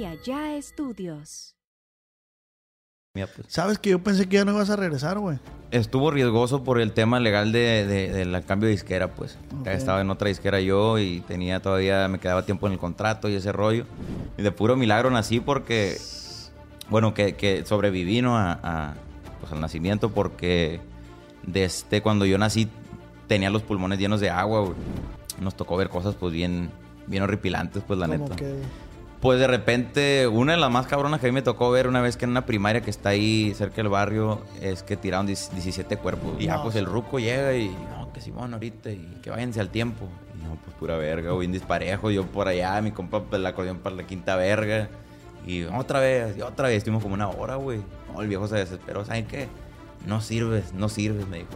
y allá estudios. Mira, pues, ¿Sabes que yo pensé que ya no ibas a regresar, güey? Estuvo riesgoso por el tema legal de, de- del cambio de disquera, pues. Ok. Estaba en otra disquera yo y tenía todavía, me quedaba tiempo en el contrato y ese rollo. Y de puro milagro nací porque, bueno, que, que sobreviví, ¿no? A, a, pues, al nacimiento porque desde cuando yo nací tenía los pulmones llenos de agua, güey. Nos tocó ver cosas, pues, bien, bien horripilantes, pues, la Como neta. que... Pues de repente, una de las más cabronas que a mí me tocó ver una vez que en una primaria que está ahí cerca del barrio es que tiraron 10 17 cuerpos. Y ya pues el ruco llega y, no, que Simón ahorita y que váyanse al tiempo. Y no, pues pura verga, güey, bien disparejo. Yo por allá, mi compa, pues, el acordeón para la quinta verga. Y otra vez, y otra vez, estuvimos como una hora, güey. No, el viejo se desesperó, ¿saben qué? No sirves, no sirves, me dijo.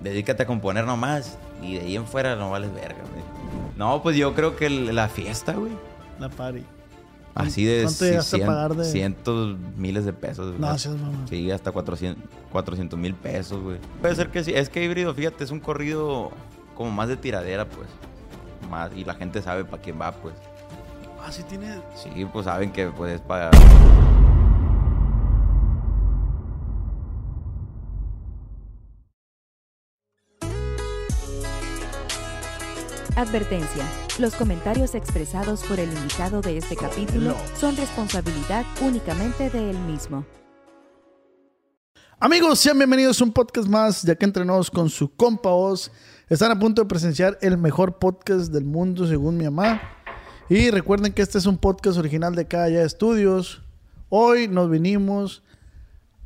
Dedícate a componer nomás y de ahí en fuera no vales verga, dijo. No, pues yo creo que la fiesta, güey. La party. Así de ¿Cuánto llegaste a pagar de- cientos miles de pesos. No, seas mamón. Sí, hasta 400 mil pesos, güey. Puede ser que sí. Es que híbrido, fíjate, es un corrido como más de tiradera, pues. Más, y la gente sabe para quién va, pues. Ah, sí tiene... Sí, pues saben que pues para... Advertencia. Los comentarios expresados por el invitado de este capítulo son responsabilidad únicamente de él mismo. Amigos, sean bienvenidos a un podcast más, ya que entrenados con su compa Oz. Están a punto de presenciar el mejor podcast del mundo, según mi mamá. Y recuerden que este es un podcast original de Calla Estudios. Hoy nos vinimos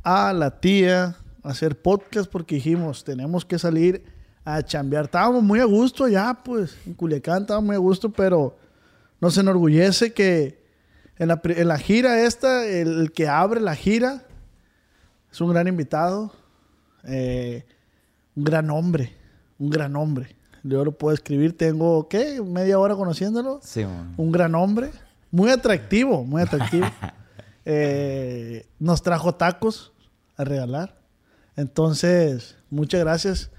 a la tía a hacer podcast porque dijimos, tenemos que salir a chambear. Estábamos muy a gusto ya, pues, en Culiacán estábamos muy a gusto, pero nos enorgullece que en la, en la gira esta, el- el que abre la gira, es un gran invitado, eh, un gran hombre, un gran hombre. Yo lo puedo escribir, tengo, ¿qué? Media hora conociéndolo. Sí, man. Un gran hombre, muy atractivo, muy atractivo. Eh, nos trajo tacos a regalar. Entonces, muchas gracias,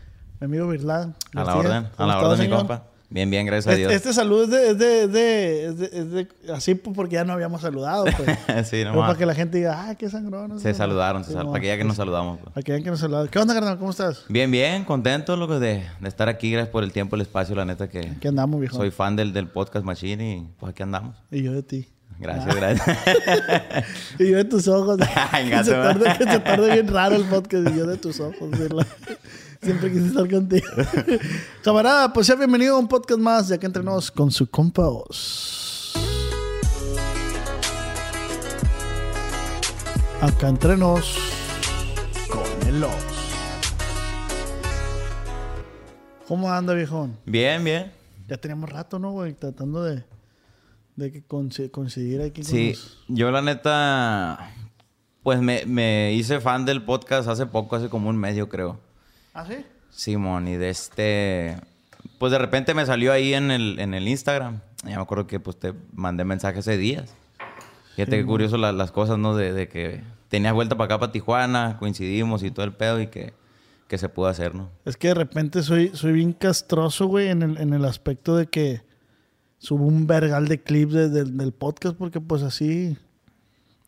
mi amigo Virlán. A la orden, a ¿Cómo la orden, mi compa. Bien, bien, gracias a Este, Dios. este saludo es de, es de- es de- es de- es de- así porque ya no habíamos saludado. Pues. sí, Pero nomás. para que la gente diga, ah, qué sangrón. Se saludaron, se para que ya que nos saludamos. pues. Para que vean que nos saludaron. ¿Qué onda, carnal? ¿Cómo estás? Bien, bien, contento loco, de, de estar aquí. Gracias por el tiempo, el espacio, la neta que Aquí andamos, viejo. soy fan del, del podcast Machine y pues aquí andamos. Y yo de ti. Gracias, gracias. Y yo de tus ojos. Ay, que, se tarde, que se tarde bien raro el podcast. Y yo de tus ojos. Siempre quise estar contigo. Camarada, pues sea bienvenido a un podcast más, ya que entrenos con su compa Oz. Acá entrenos con el Oz. ¿Cómo anda, viejón? bien, bien. Ya teníamos rato, ¿no, güey? Tratando de, de que conseguir aquí con Sí, los- yo la neta, pues me, me hice fan del podcast hace poco, hace como un medio creo. ¿Ah, sí? Simón, y de este, pues de repente me salió ahí en el, en el Instagram. Ya me acuerdo que pues te mandé mensajes hace días. Fíjate qué curioso la- las cosas, ¿no? De, de que tenías vuelta para acá, para Tijuana, coincidimos y todo el pedo y que, que se pudo hacer, ¿no? Es que de repente soy, soy bien castroso, güey, en el, en el aspecto de que subo un vergal de clips de- del- del podcast porque pues así...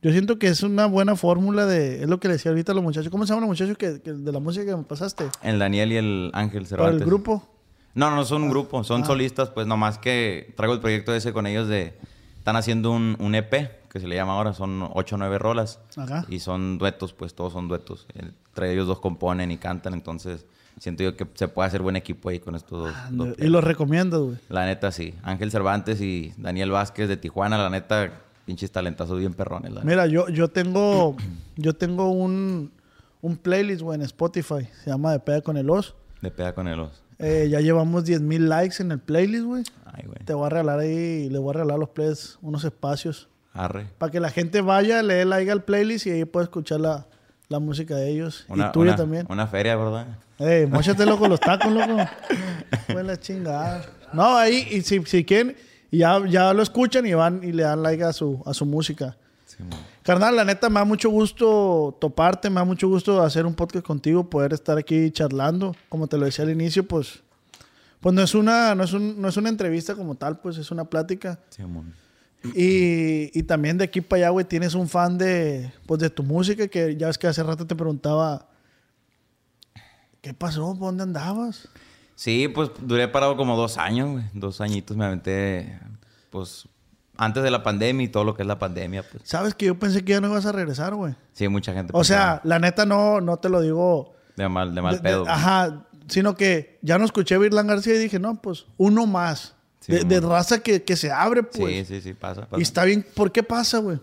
Yo siento que es una buena fórmula de... Es lo que le decía ahorita a los muchachos. ¿Cómo se llaman los muchachos que, que- de la música que me pasaste? El Daniel y el Ángel ¿Para Cervantes. el grupo? No, no son un grupo, son Ah. solistas, pues nomás que traigo el proyecto ese con ellos de... Están haciendo un, un EP, que se le llama ahora, son ocho o nueve rolas. Ajá. Y son duetos, pues todos son duetos. Entre ellos dos componen y cantan, entonces siento yo que se puede hacer buen equipo ahí con estos dos. dos Ah, Y los recomiendo, güey. La neta, sí. Ángel Cervantes y Daniel Vázquez de Tijuana, la neta, pinches talentazos bien perrones. la. Mira, yo, yo tengo... Yo tengo un, un playlist, güey, en Spotify. Se llama De Pega con el Oz. De peda con el os. Eh, ya llevamos 10 mil likes en el playlist, güey. Ay, güey. Te voy a regalar ahí, le voy a regalar a los players unos espacios Arre. para que la gente vaya, le dé like al playlist y ahí puede escuchar la, la música de ellos. Una, y tuya una- también. Una feria, ¿verdad? Ey, mochate loco los tacos, loco. Fue la chingada. No, ahí, y si, si quieren, y ya, ya lo escuchan y van y le dan like a su, a su música. Sí. Carnal, la neta, me da mucho gusto toparte, me da mucho gusto hacer un podcast contigo, poder estar aquí charlando. Como te lo decía al inicio, pues, pues no es una, no es un- no es una entrevista como tal, pues es una plática. Sí. Y, y también de aquí para allá, güey, tienes un fan de, pues, de tu música que ya ves que hace rato te preguntaba, ¿qué pasó? ¿Por dónde andabas? Sí, pues duré parado como dos años, güey. Dos añitos me aventé, pues, antes de la pandemia y todo lo que es la pandemia, pues. Sabes que yo pensé que ya no ibas a regresar, güey. Sí, mucha gente. O sea, la neta no, no te lo digo. De mal, de mal de- de- pedo. ajá, sino que ya no escuché a Virlan García y dije, no, pues uno más. Sí, de, raza que, que se abre, pues. sí, sí, sí, pasa, pasa. Y está bien. ¿Por qué pasa, güey?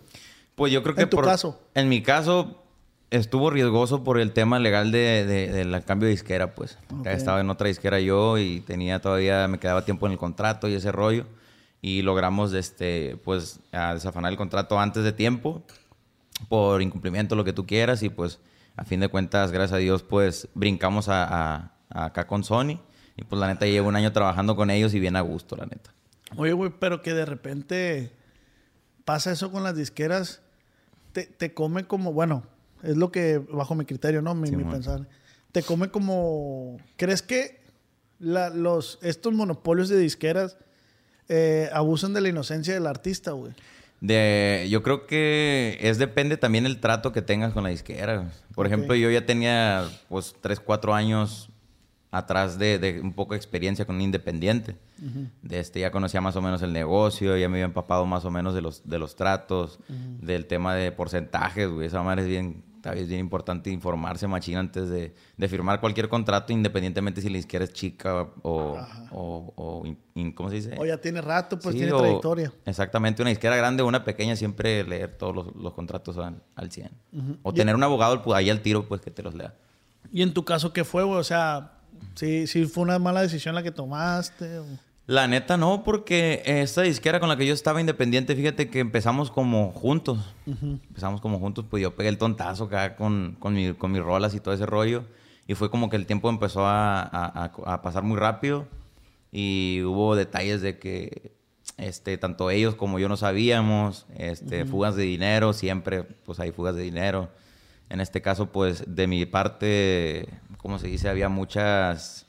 Pues yo creo que En tu por- caso. En mi caso, estuvo riesgoso por el tema legal de, de- del cambio de disquera, pues. Ok. Estaba en otra disquera yo y tenía todavía, me quedaba tiempo en el contrato y ese rollo. Y logramos, este, pues, desafanar el contrato antes de tiempo por incumplimiento, lo que tú quieras. Y pues, a fin de cuentas, gracias a Dios, pues, brincamos a, a- a acá con Sony. Y pues, la neta, llevo un año trabajando con ellos y bien a gusto, la neta. Oye, güey, pero que de repente pasa eso con las disqueras, te, te come como, bueno, es lo que, bajo mi criterio, ¿no? Mi, Sí, mi pensar. Te come como, ¿crees que la- los, estos monopolios de disqueras eh, abusan de la inocencia del artista, güey? De, yo creo que es depende también el trato que tengas con la disquera. Por ejemplo, yo ya tenía pues 3, 4 años atrás de, de un poco de experiencia con un independiente. de este, ya conocía más o menos el negocio, ya me había empapado más o menos de los, de los tratos, del tema de porcentajes, güey. Esa madre es bien, vez bien importante informarse machín antes de, de firmar cualquier contrato, independientemente si la disquera es chica o, o, o in- in- ¿cómo se dice? O ya tiene rato, pues Sí, tiene o- trayectoria. Exactamente, una disquera grande o una pequeña, siempre leer todos los, los contratos al, al 100. O Y- tener un abogado ahí al tiro, pues que te los lea. ¿Y en tu caso qué fue, güey? O sea, ¿sí, sí fue una mala decisión la que tomaste? o- La neta no, porque esta disquera con la que yo estaba independiente, fíjate que empezamos como juntos. Empezamos como juntos, pues yo pegué el tontazo acá con, con, mi- con mis rolas y todo ese rollo. Y fue como que el tiempo empezó a, a- a- a pasar muy rápido. Y hubo detalles de que este, tanto ellos como yo no sabíamos. Este, Fugas de dinero, siempre pues hay fugas de dinero. En este caso, pues de mi parte, como se dice, había muchas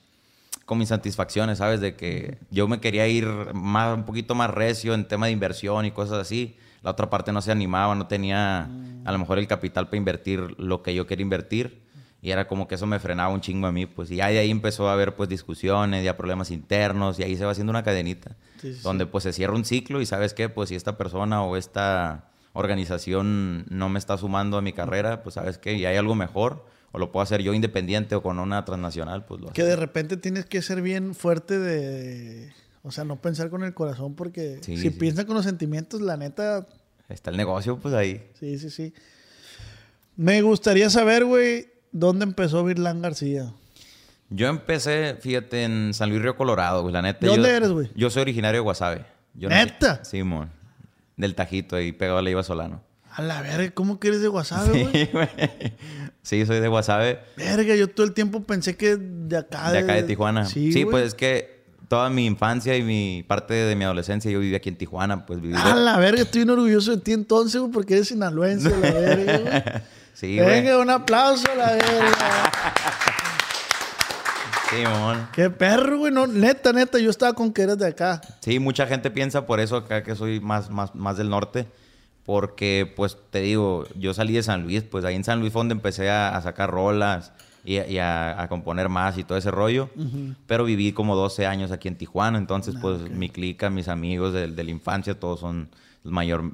con mis satisfacciones, ¿sabes? De que yo me quería ir más, un poquito más recio en tema de inversión y cosas así. La otra parte no se animaba, no tenía a lo mejor el capital para invertir lo que yo quería invertir. Y era como que eso me frenaba un chingo a mí, pues. Y ya de ahí empezó a haber, pues, discusiones, ya problemas internos. Y ahí se va haciendo una cadenita. Sí, sí, sí. donde, pues, se cierra un ciclo y, ¿sabes qué? Pues, si esta persona o esta organización no me está sumando a mi carrera, pues, ¿sabes qué? Y hay algo mejor. O lo puedo hacer yo independiente o con una transnacional, pues, lo Que de repente tienes que ser bien fuerte de... O sea, no pensar con el corazón porque Sí, si sí. piensas con los sentimientos, la neta, Está el negocio, pues ahí. sí, sí, sí. Me gustaría saber, güey, dónde empezó Virlán García. Yo empecé, fíjate, en San Luis Río Colorado, güey. La neta. ¿De dónde yo- eres, güey? Yo soy originario de Guasave. Yo ¿Neta? Sí, mon. Del Tajito, ahí pegado a la Iba Solano. A la verga, ¿cómo que eres de Guasave, güey? Sí, güey. Sí, soy de Guasave. Verga, yo todo el tiempo pensé que de acá. De acá de Tijuana. Sí, pues es que toda mi infancia y mi parte de mi adolescencia yo viví aquí en Tijuana, pues viví. A la verga, estoy bien orgulloso de ti entonces, güey, porque eres sinaloense, la verga, güey. Sí, güey. Venga, un aplauso la verga. Sí, mon. Qué perro, güey. No, neta, neta, yo estaba con que eres de acá. Sí, mucha gente piensa por eso acá que soy más, más, más del norte. Porque, pues, te digo, yo salí de San Luis, pues ahí en San Luis fue donde empecé a, a sacar rolas y, a- y a, a componer más y todo ese rollo. Pero viví como 12 años aquí en Tijuana, entonces, pues, mi clica, mis amigos de, de la infancia, todos son mayor,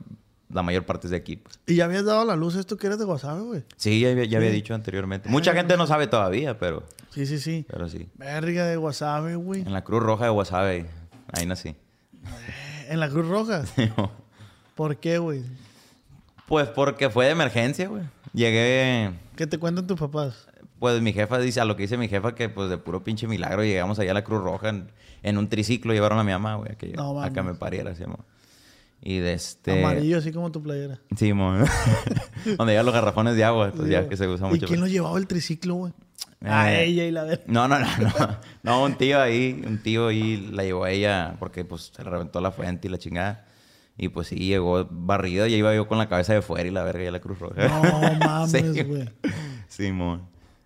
la mayor parte es de aquí. pues. Y ya habías dado a la luz esto que eres de Guasave, güey. Sí, ya, había- dicho anteriormente. Mucha gente no sabe todavía, pero, Sí, sí, sí. pero sí. Verga de Guasave, güey. En la Cruz Roja de Guasave, ahí nací. En la Cruz Roja. ¿Por qué, güey? Pues porque fue de emergencia, güey. Llegué, ¿Qué te cuentan tus papás? pues mi jefa dice, a lo que dice mi jefa, que pues de puro pinche milagro llegamos allá a la Cruz Roja en, en un triciclo, llevaron a mi mamá, güey, a que, No a mames. me pariera, así, mo. Y de este... Amarillo, así como tu playera. Sí, mo. Donde llevan los garrafones de agua, pues ya que se usa ¿Y mucho. quién lo llevaba el triciclo, güey? A Eh, ella y la de... No, no, no, no. No, un tío ahí, un tío ahí la llevó a ella porque pues se le reventó la fuente y la chingada. Y pues sí, llegó barrida y iba yo con la cabeza de fuera y la verga y la Cruz Roja. No mames, Sí. güey. Simón.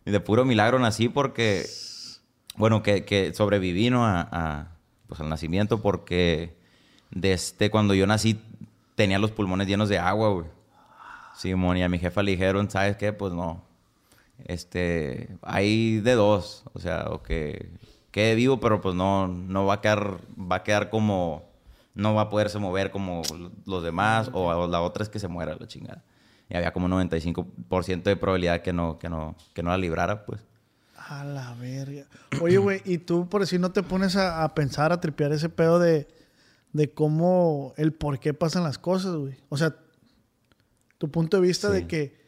Y de puro milagro nací porque, bueno, que, que sobreviví, ¿no? A, a, pues al nacimiento porque desde cuando yo nací tenía los pulmones llenos de agua, güey. Simón, y a mi jefa le dijeron, ¿sabes qué? Pues no. Este, hay de dos. O sea, o que quede vivo, pero pues no, no va a quedar, va a quedar como, no va a poderse mover como los demás, o la otra es que se muera la chingada. Y había como 95% de probabilidad que no, que no, que no la librara, pues. A la verga. Oye, güey, y tú por si no te pones a, a pensar, a tripear ese pedo de, de cómo, el por qué pasan las cosas, güey. O sea, tu punto de vista de que,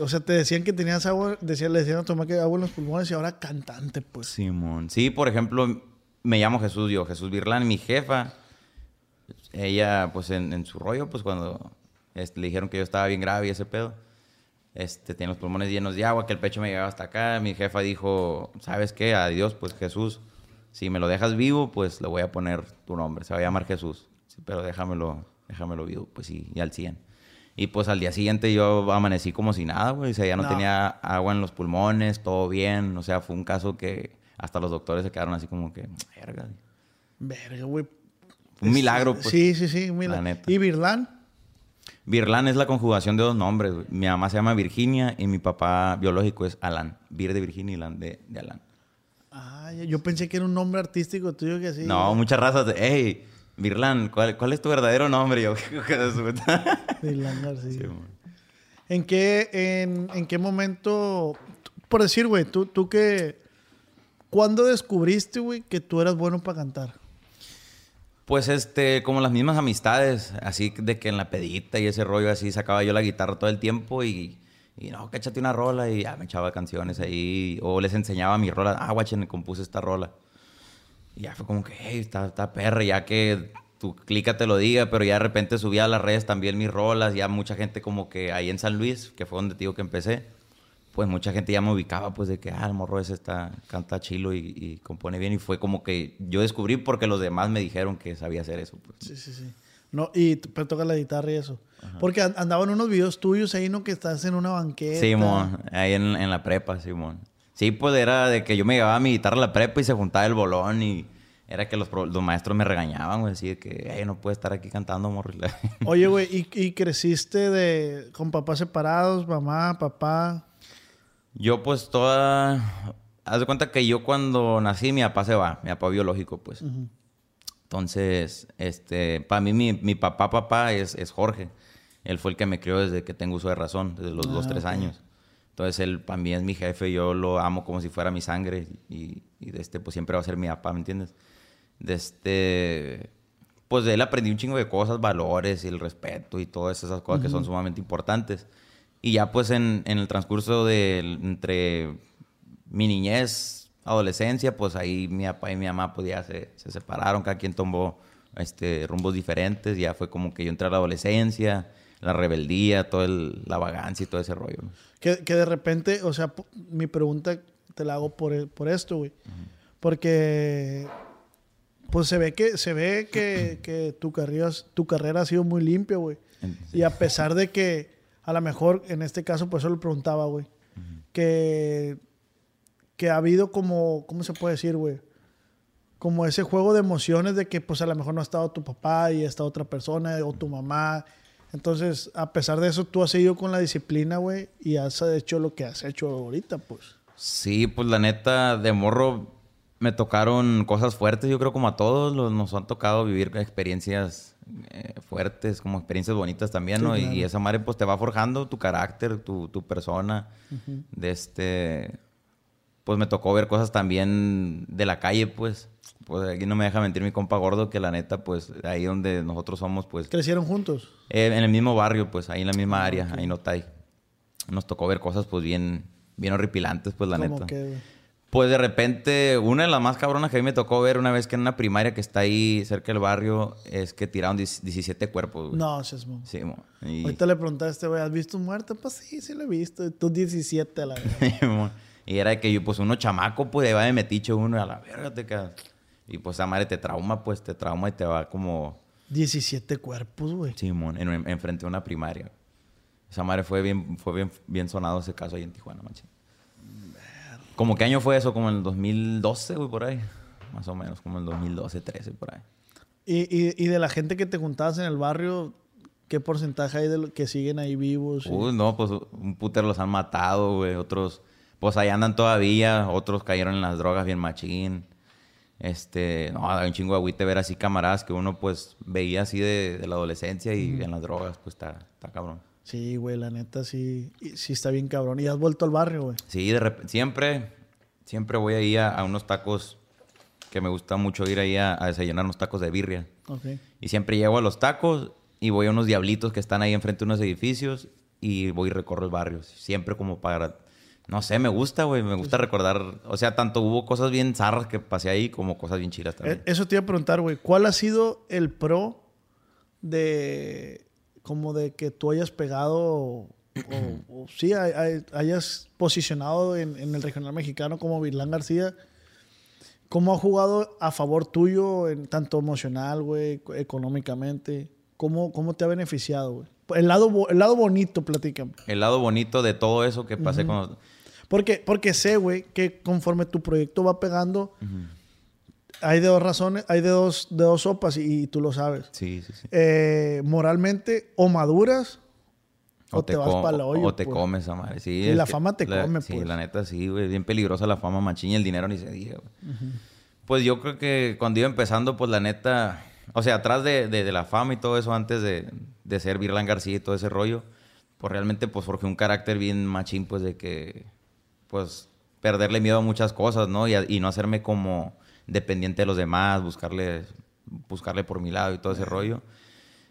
o sea, te decían que tenías agua, decían, le decían a tu mamá que agua en los pulmones y ahora cantante, pues. Simón. Sí, por ejemplo, me llamo Jesús, yo, Jesús Virlán, mi jefa, ella, pues en, en su rollo, pues cuando este, le dijeron que yo estaba bien grave y ese pedo, este, tenía los pulmones llenos de agua, que el pecho me llegaba hasta acá, mi jefa dijo, ¿sabes qué? Adiós, pues Jesús, si me lo dejas vivo, pues le voy a poner tu nombre, se va a llamar Jesús, Sí, pero déjamelo, déjamelo vivo, pues sí, y al 100. Y pues al día siguiente yo amanecí como si nada, güey. O sea, ya no, No. tenía agua en los pulmones, todo bien. O sea, fue un caso que hasta los doctores se quedaron así como que, verga. Verga, güey. Un milagro, pues. Sí, sí, sí, un milagro. ¿Y Virlán? Virlán es la conjugación de dos nombres. Mi mamá se llama Virginia y mi papá biológico es Alan. Vir de Virginia y Lan de, de Alan. Ah, yo pensé que era un nombre artístico tuyo que sí. No, muchas razas de, hey, Virlán, ¿cuál, cuál es tu verdadero nombre? Yo, García. Sí. ¿En qué, en, en qué momento, por decir, güey, tú, tú que, ¿cuándo descubriste, güey, que tú eras bueno para cantar? Pues este, como las mismas amistades, así de que en la pedita y ese rollo así sacaba yo la guitarra todo el tiempo y, y no, que échate una rola y ya me echaba canciones ahí o les enseñaba mi rola, ah, guachen, compuse esta rola. Y ya fue como que, hey, está, está perra, ya que tu clica te lo diga, pero ya de repente subía a las redes también mis rolas, ya mucha gente como que ahí en San Luis, que fue donde te digo que empecé, pues mucha gente ya me ubicaba, pues de que, ah, el morro ese está, canta chilo y, y compone bien. Y fue como que yo descubrí porque los demás me dijeron que sabía hacer eso. Pues. Sí, sí, sí. No, y pero tocas la guitarra y eso. Porque an- andaban unos videos tuyos ahí, ¿no? Que estás en una banqueta. Simón, ahí en, en la prepa, Simón. Sí, pues era de que yo me llevaba mi guitarra a la prepa y se juntaba el bolón y era que los, los maestros me regañaban, güey, así de que, "Ey, no puedes estar aquí cantando, morro. Oye, güey, ¿y, y creciste de, con papás separados, mamá, papá? Yo pues toda... Haz de cuenta que yo cuando nací mi papá se va, mi papá biológico, pues. Entonces, este, para mí mi, mi papá, papá es, es Jorge. Él fue el que me crió desde que tengo uso de razón, desde los dos, Ah, tres ok. años. Entonces, él para mí es mi jefe, yo lo amo como si fuera mi sangre y, y de este, pues siempre va a ser mi papá, ¿me entiendes? De este, pues de él aprendí un chingo de cosas, valores y el respeto y todas esas cosas que son sumamente importantes. Y ya pues en, en el transcurso de entre mi niñez, adolescencia, pues ahí mi papá y mi mamá pues ya se, se separaron, cada quien tomó este, rumbos diferentes, ya fue como que yo entré a la adolescencia, la rebeldía, toda la vagancia y todo ese rollo. ¿no? Que, que de repente, o sea, mi pregunta te la hago por, por esto, güey. Porque, pues se ve que, se ve que, que tu, carrera, tu carrera ha sido muy limpia, güey. Y a pesar de que, a lo mejor, en este caso, por eso lo preguntaba, güey. Que, que ha habido como, ¿cómo se puede decir, güey? Como ese juego de emociones de que, pues, a lo mejor no ha estado tu papá y está otra persona o tu mamá. Entonces, a pesar de eso, tú has seguido con la disciplina, güey, y has hecho lo que has hecho ahorita, pues. Sí, pues la neta, de morro me tocaron cosas fuertes, yo creo como a todos los, nos han tocado vivir experiencias eh, fuertes, como experiencias bonitas también, Sí, ¿no? Y- claro. Y esa madre pues te va forjando tu carácter, tu, tu persona, de este... Pues me tocó ver cosas también de la calle, pues. Pues aquí no me deja mentir mi compa gordo, que la neta, pues ahí donde nosotros somos, pues... ¿Crecieron juntos? Eh, en el mismo barrio, pues, ahí en la misma área, ahí no hay. Nos tocó ver cosas, pues, bien, bien horripilantes, pues, la neta. que. Pues, de repente, una de las más cabronas que a mí me tocó ver una vez que en una primaria que está ahí cerca del barrio, es que tiraron 10 17 cuerpos, güey. No, seas mo- Sí, mo. Y, Ahorita le preguntaste a este güey, ¿has visto un muerto? Pues sí, sí lo he visto. Tú 17 a la mo. y era que yo, pues, uno chamaco, pues, va de metiche uno y a la verga te quedas. Y, pues, esa madre te trauma, pues, te trauma y te va como... 17 cuerpos, güey. Simón, en, en, frente de una primaria. Esa madre fue bien, fue bien, bien sonado ese caso ahí en Tijuana, machín. ¿Cómo qué año fue eso? Como en el 2012, güey, por ahí. Más o menos, como en el 2012, 13, por ahí. Y, y, y de la gente que te juntabas en el barrio, ¿Qué porcentaje hay de los que siguen ahí vivos? y- Uy, no, pues un putero los han matado, güey. Otros, pues ahí andan todavía. Otros cayeron en las drogas bien machín. Este, no, da un chingo agüite ver así camaradas que uno pues veía así de, de la adolescencia y en las drogas, pues está, está cabrón. Sí, güey, la neta sí, sí está bien cabrón. ¿Y has vuelto al barrio, güey? Sí, de repente, siempre, siempre voy ahí a, a unos tacos que me gusta mucho ir ahí a, a desayunar unos tacos de birria. Ok. Y siempre llego a los tacos y voy a unos diablitos que están ahí enfrente de unos edificios y voy y recorro el barrio. Siempre como para... No sé, me gusta, güey. Me gusta recordar... O sea, tanto hubo cosas bien zarras que pasé ahí como cosas bien chilas también. Eh, Eso te iba a preguntar, güey. ¿Cuál ha sido el pro de como de que tú hayas pegado o, o sí hay- hay- hayas posicionado en, en el regional mexicano como Virlán García? ¿Cómo ha jugado a favor tuyo en tanto emocional, güey, económicamente? ¿Cómo, ¿Cómo te ha beneficiado, güey? El lado, el lado bonito, platícame. El lado bonito de todo eso que pasé con... Porque, porque sé, güey, que conforme tu proyecto va pegando, hay de dos razones, hay de dos, de dos sopas y, y tú lo sabes. Sí, sí, sí. Eh, moralmente, o maduras, o, te, vas para la olla. O te pues. comes a madre. Sí, Y la que fama te come, Sí, pues. la neta sí, güey. Bien peligrosa la fama machín y el dinero ni se diga, güey. Pues yo creo que cuando iba empezando, pues la neta... O sea, atrás de, de- de la fama y todo eso, antes de, de ser Virlan García y todo ese rollo, pues realmente pues forjé un carácter bien machín, pues de que... Pues perderle miedo a muchas cosas, ¿no? Y, a- y no hacerme como dependiente de los demás, buscarle, buscarle por mi lado y todo ese rollo.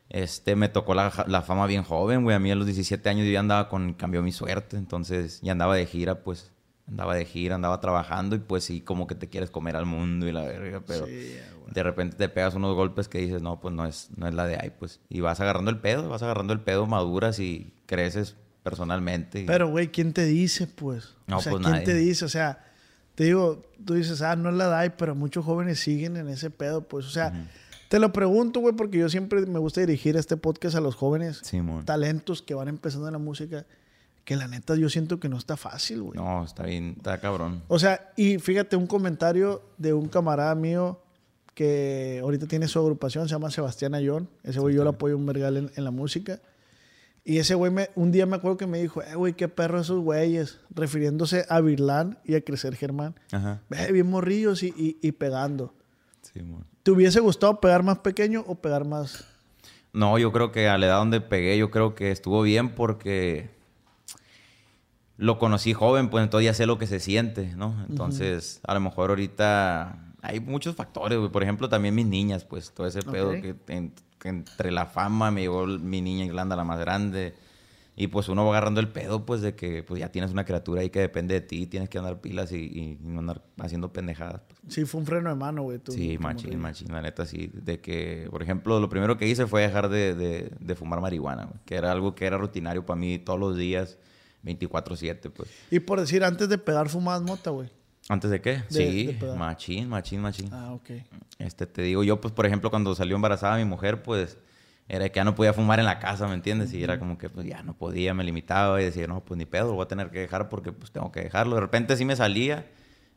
Este, me tocó la, la fama bien joven, güey. A mí a los 17 años yo ya andaba con Cambió mi suerte. Entonces, ya andaba de gira, pues. Andaba de gira, andaba trabajando y pues sí, como que te quieres comer al mundo y la verga. Pero Sí, de repente te pegas unos golpes que dices, no, pues no es, no es la de ahí, pues. Y vas agarrando el pedo, vas agarrando el pedo, maduras y creces personalmente. Pero, güey, ¿quién te dice, pues? No, o sea, pues, ¿quién nadie. te dice? O sea, te digo, tú dices, ah, no es la DAI, pero muchos jóvenes siguen en ese pedo, pues. O sea, te lo pregunto, güey, porque yo siempre me gusta dirigir este podcast a los jóvenes Simón. talentos que van empezando en la música, que la neta yo siento que no está fácil, güey. No, está bien, está cabrón. O sea, y fíjate, un comentario de un camarada mío que ahorita tiene su agrupación, se llama Sebastián Ayón. Ese güey yo lo apoyo un vergal en, en la música. Y ese güey, me, un día me acuerdo que me dijo, eh, güey, qué perro esos güeyes, refiriéndose a Virlán y a Crecer Germán. Ajá. Ve, bien morrillos y, y- y pegando. Simón. ¿Te hubiese gustado pegar más pequeño o pegar más? No, yo creo que a la edad donde pegué, yo creo que estuvo bien porque lo conocí joven, pues entonces ya sé lo que se siente, ¿no? Entonces, a lo mejor ahorita hay muchos factores, güey. Por ejemplo, también mis niñas, pues todo ese pedo Ok. que, en- que entre la fama me llegó mi niña Irlanda, la más grande. Y pues uno va agarrando el pedo, pues de que pues ya tienes una criatura ahí que depende de ti, tienes que andar pilas y, no andar haciendo pendejadas. pues. Sí, fue un freno de mano, güey. Sí, machín, machín, la neta sí. De que, por ejemplo, lo primero que hice fue dejar de, de- de fumar marihuana, güey, que era algo que era rutinario para mí todos los días, 24-7, pues. Y por decir, antes de pegar fumabas mota, güey. ¿Antes de qué? De- sí, de machín, machín, machín. Ah, ok. Este, te digo, yo, pues, por ejemplo, cuando salió embarazada mi mujer, pues, era que ya no podía fumar en la casa, ¿me entiendes? Y era como que, pues, ya no podía, me limitaba y decía, no, pues, ni pedo, lo voy a tener que dejar porque, pues, tengo que dejarlo. De repente sí me salía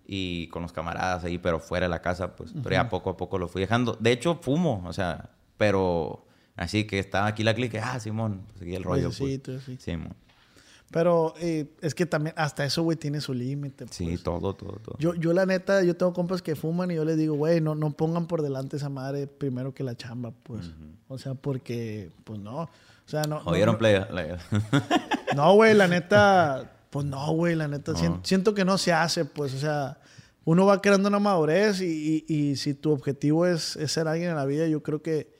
y con los camaradas ahí, pero fuera de la casa, pues, pero ya poco a poco lo fui dejando. De hecho, fumo, o sea, pero así que estaba aquí la clique, ah, Simón, pues, seguí el rollo, pues. Necesito, sí. Simón. Pero eh, es que también, hasta eso, güey, tiene su límite. Sí, pues. todo, todo, todo. Yo, yo la neta, yo tengo compas que fuman y yo les digo, güey, no, no pongan por delante esa madre primero que la chamba, pues. O sea, porque, pues no. O sea, no. ¿Oyeron, no, playa? La- No, güey, la neta, pues no, güey, la neta, siento que no se hace, pues, o sea, uno va creando una madurez y, y- y si tu objetivo es, es ser alguien en la vida, yo creo que,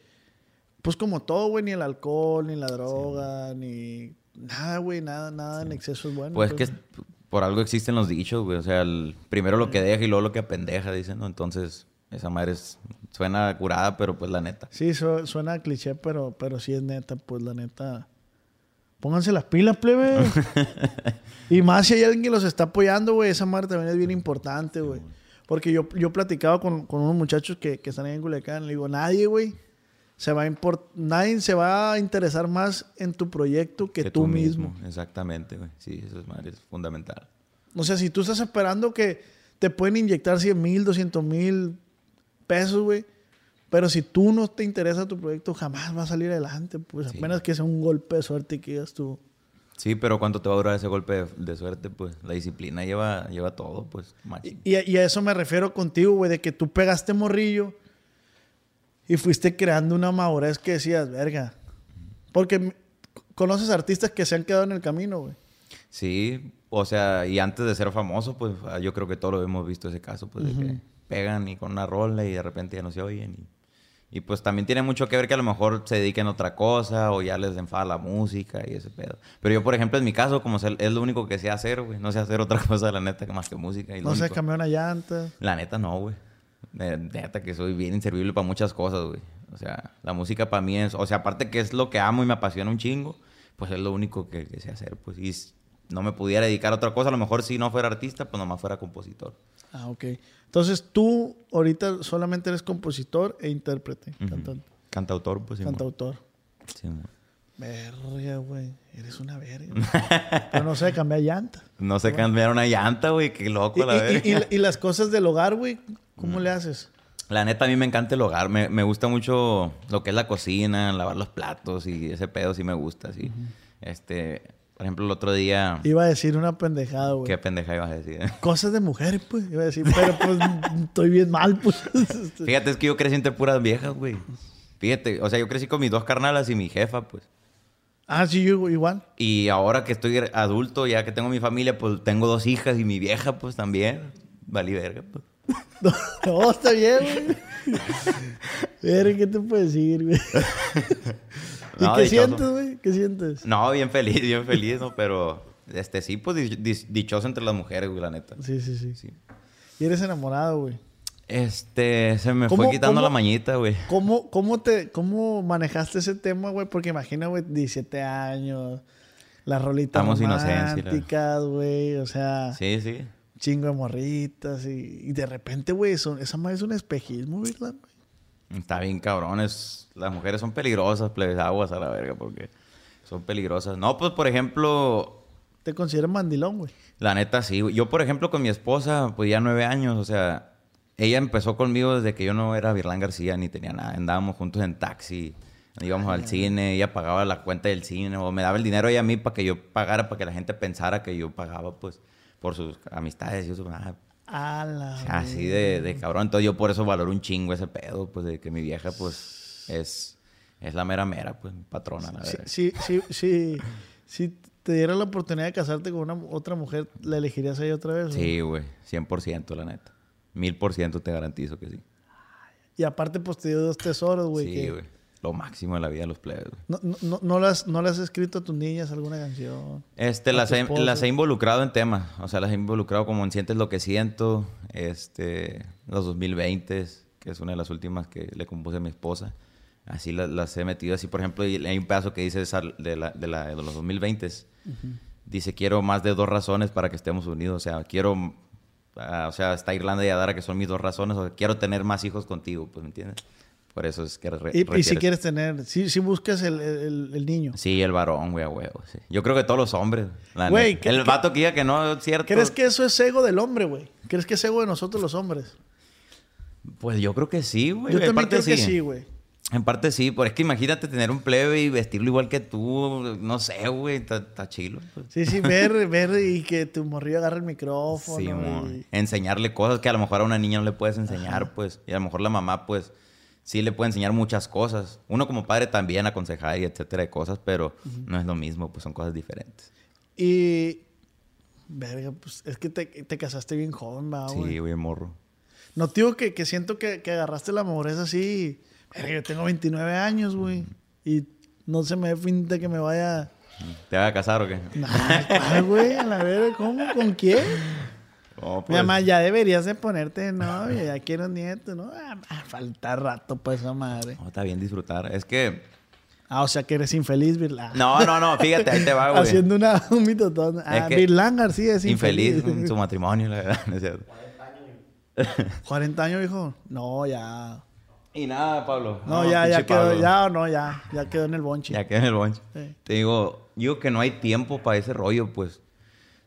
pues como todo, güey, ni el alcohol, ni la droga, ni nada, güey, nada, nada en exceso es bueno. Pues que pues. es- por algo existen los dichos, güey. O sea, el- primero lo que deja y luego lo que apendeja, dicen, ¿no? Entonces, esa madre es- suena curada, pero pues la neta. Sí, su- suena a cliché, pero, pero sí es neta, pues la neta. Pónganse las pilas, plebe. y más si hay alguien que los está apoyando, güey, esa madre también es bien importante, güey. Porque yo, yo platicaba con, con unos muchachos que, que están ahí en Culiacán, le digo, nadie, güey, se va a nadie se va a interesar más en tu proyecto que, tú, mismo. Exactamente, güey. Sí, eso es, madre, es fundamental. O sea, si tú estás esperando que te pueden inyectar 100 mil, 200 mil pesos, güey, Pero si tú no te interesa tu proyecto, jamás va a salir adelante. Pues Sí. apenas que sea un golpe de suerte que digas tú. Sí, pero ¿cuánto te va a durar ese golpe de, de suerte? Pues la disciplina lleva, lleva todo, pues. Y, y a eso me refiero contigo, güey, de que tú pegaste morrillo y fuiste creando una madurez que decías, verga. Porque conoces artistas que se han quedado en el camino, güey. Sí, o sea, y antes de ser famoso, pues ah, yo creo que todos lo hemos visto ese caso, pues de que pegan y con una rola y de repente ya no se oyen. Y, y, pues también tiene mucho que ver que a lo mejor se dediquen a otra cosa o ya les enfada la música y ese pedo. Pero yo, por ejemplo, en mi caso, como es lo único que sé hacer, güey, no sé hacer otra cosa, la neta, que más que música. Y No sé, cambió una llanta. La neta no, güey. Neta que soy bien inservible para muchas cosas, güey. O sea, la música para mí es... O sea, aparte que es lo que amo y me apasiona un chingo, pues es lo único que, que sé hacer, pues. Y no me pudiera dedicar a otra cosa. A lo mejor si no fuera artista, pues nomás fuera compositor. Ah, ok. Entonces tú ahorita solamente eres compositor e intérprete, Ujú. cantante, Cantautor, pues sí. cantautor. Sí, mo. Verga, güey. Eres una verga. Pero no sé cambiar llanta. No sé cambiar una llanta, güey. Qué loco, la verga. y- y- y las cosas del hogar, güey, ¿cómo le haces? La neta, a mí me encanta el hogar. Me, me gusta mucho lo que es la cocina, lavar los platos y ese pedo sí me gusta, sí. Este... Por ejemplo, el otro día... Iba a decir una pendejada, güey. ¿Qué pendeja ibas a decir? Cosas de mujeres, pues. Iba a decir, pero pues estoy bien mal, pues. Fíjate, es que yo crecí entre puras viejas, güey. Fíjate, o sea, yo crecí con mis dos carnalas y mi jefa, pues. Ah, sí, yo igual. Y ahora que estoy adulto, ya que tengo mi familia, pues tengo dos hijas y mi vieja, pues también. Valí verga, pues. No, no, está bien, güey. Verga, ¿qué te puedo decir, güey? ¿Y No, qué dichoso. sientes, güey? ¿Qué sientes? No, bien feliz, bien feliz, ¿no? Pero, este, sí, pues di- di- dichoso entre las mujeres, güey, la neta. Sí, sí, sí. Sí. Y eres enamorado, güey. Este, se me ¿Cómo- fue quitando la mañita, güey. ¿Cómo, cómo, te, ¿Cómo manejaste ese tema, güey? Porque imagina, güey, 17 años, las rolitas Estamos románticas, güey, o sea, Sí, sí. chingo de morritas y, y de repente, güey, esa madre es un espejismo, ¿verdad? güey? Está bien cabrón. es- Las mujeres son peligrosas, plebes aguas a la verga, porque son peligrosas. No, pues, por ejemplo, Te consideran mandilón, güey. La neta, sí. güey. Yo, por ejemplo, con mi esposa, pues ya nueve años, o sea, ella empezó conmigo desde que yo no era Virlán García ni tenía nada. Andábamos juntos en taxi, íbamos al cine, ella pagaba la cuenta del cine, o me daba el dinero ella a mí para que yo pagara, para que la gente pensara que yo pagaba, pues, por sus amistades y eso. ah, A la así de, de cabrón. Entonces yo por eso valoro un chingo ese pedo, pues, de que mi vieja, pues, es, es la mera mera, pues, patrona, la Sí, verdad. sí, sí, sí. Si te diera la oportunidad de casarte con una otra mujer, ¿la elegirías a ella otra vez? Sí, güey, 100% la neta. Mil por ciento te garantizo que sí. Y aparte, pues te dio dos tesoros, güey. Sí, que güey. Lo máximo de la vida de los plebes, güey. No, no, no, no, las, ¿No le has escrito a tus niñas alguna canción? Este, las he, las he involucrado en temas. O sea, las he involucrado como en Sientes lo que siento. Este, los 2020, que es una de las últimas que le compuse a mi esposa. Así la- las, he metido. Así, por ejemplo, hay un pedazo que dice de, la, de, la- de los 2020. Dice, quiero más de dos razones para que estemos unidos. O sea, quiero... ah, o sea, está Irlanda y Adara, que son mis dos razones. O sea, quiero tener más hijos contigo, pues, ¿me entiendes? Por eso es que... re- Y, y si quieres tener, si, si buscas el, el, el niño. Sí, el varón, güey, a huevo. sí. Yo creo que todos los hombres. Güey, neta. ¿qué- el vato que diga que no es cierto. ¿Crees que eso es ego del hombre, güey? ¿Crees que es ego de nosotros los hombres? Pues yo creo que sí, güey. Yo también creo que sí, güey. En parte sí, pero es que imagínate tener un plebe y vestirlo igual que tú. No sé, güey. Está chilo. pues. Sí, sí, ver, ver y que tu morrillo agarre el micrófono. Sí, y- Enseñarle cosas que a lo mejor a una niña no le puedes enseñar, pues. Y a lo mejor la mamá, pues, sí le puede enseñar muchas cosas. Uno como padre también aconsejar y etcétera de cosas, pero no es lo mismo, pues son cosas diferentes. Y. Verga, pues es que te, te casaste bien joven, va, güey. Sí, güey, morro. No, tío, que, que siento que, que agarraste la madurez así. Verga, yo tengo 29 años, güey. Y no se me ve fin de que me vaya. ¿Te vas a casar o qué? Nah, ¿cuál, güey? A la verga, ¿cómo? ¿Con quién? Oh, Mi pues, mamá, ya deberías de ponerte de novia, ya quiero nieto, ¿no? Ah, ah, falta rato, pues, esa madre. no, está bien disfrutar. Es que... Ah, o sea que eres infeliz, Virlán. No, no, no. Fíjate, ahí te va, güey. Haciendo una, un mitotón. Ah, Es que- Virlán García es Infeliz infeliz. en su matrimonio, la verdad. ¿no es cierto? 40 años, hijo. No, ya. Y nada, Pablo. No, ya, ya quedó, Pablo. ya, no, ya. Ya quedó en el bonche. Ya quedé en el bonche. Sí. Te digo, digo que no hay tiempo para ese rollo, pues.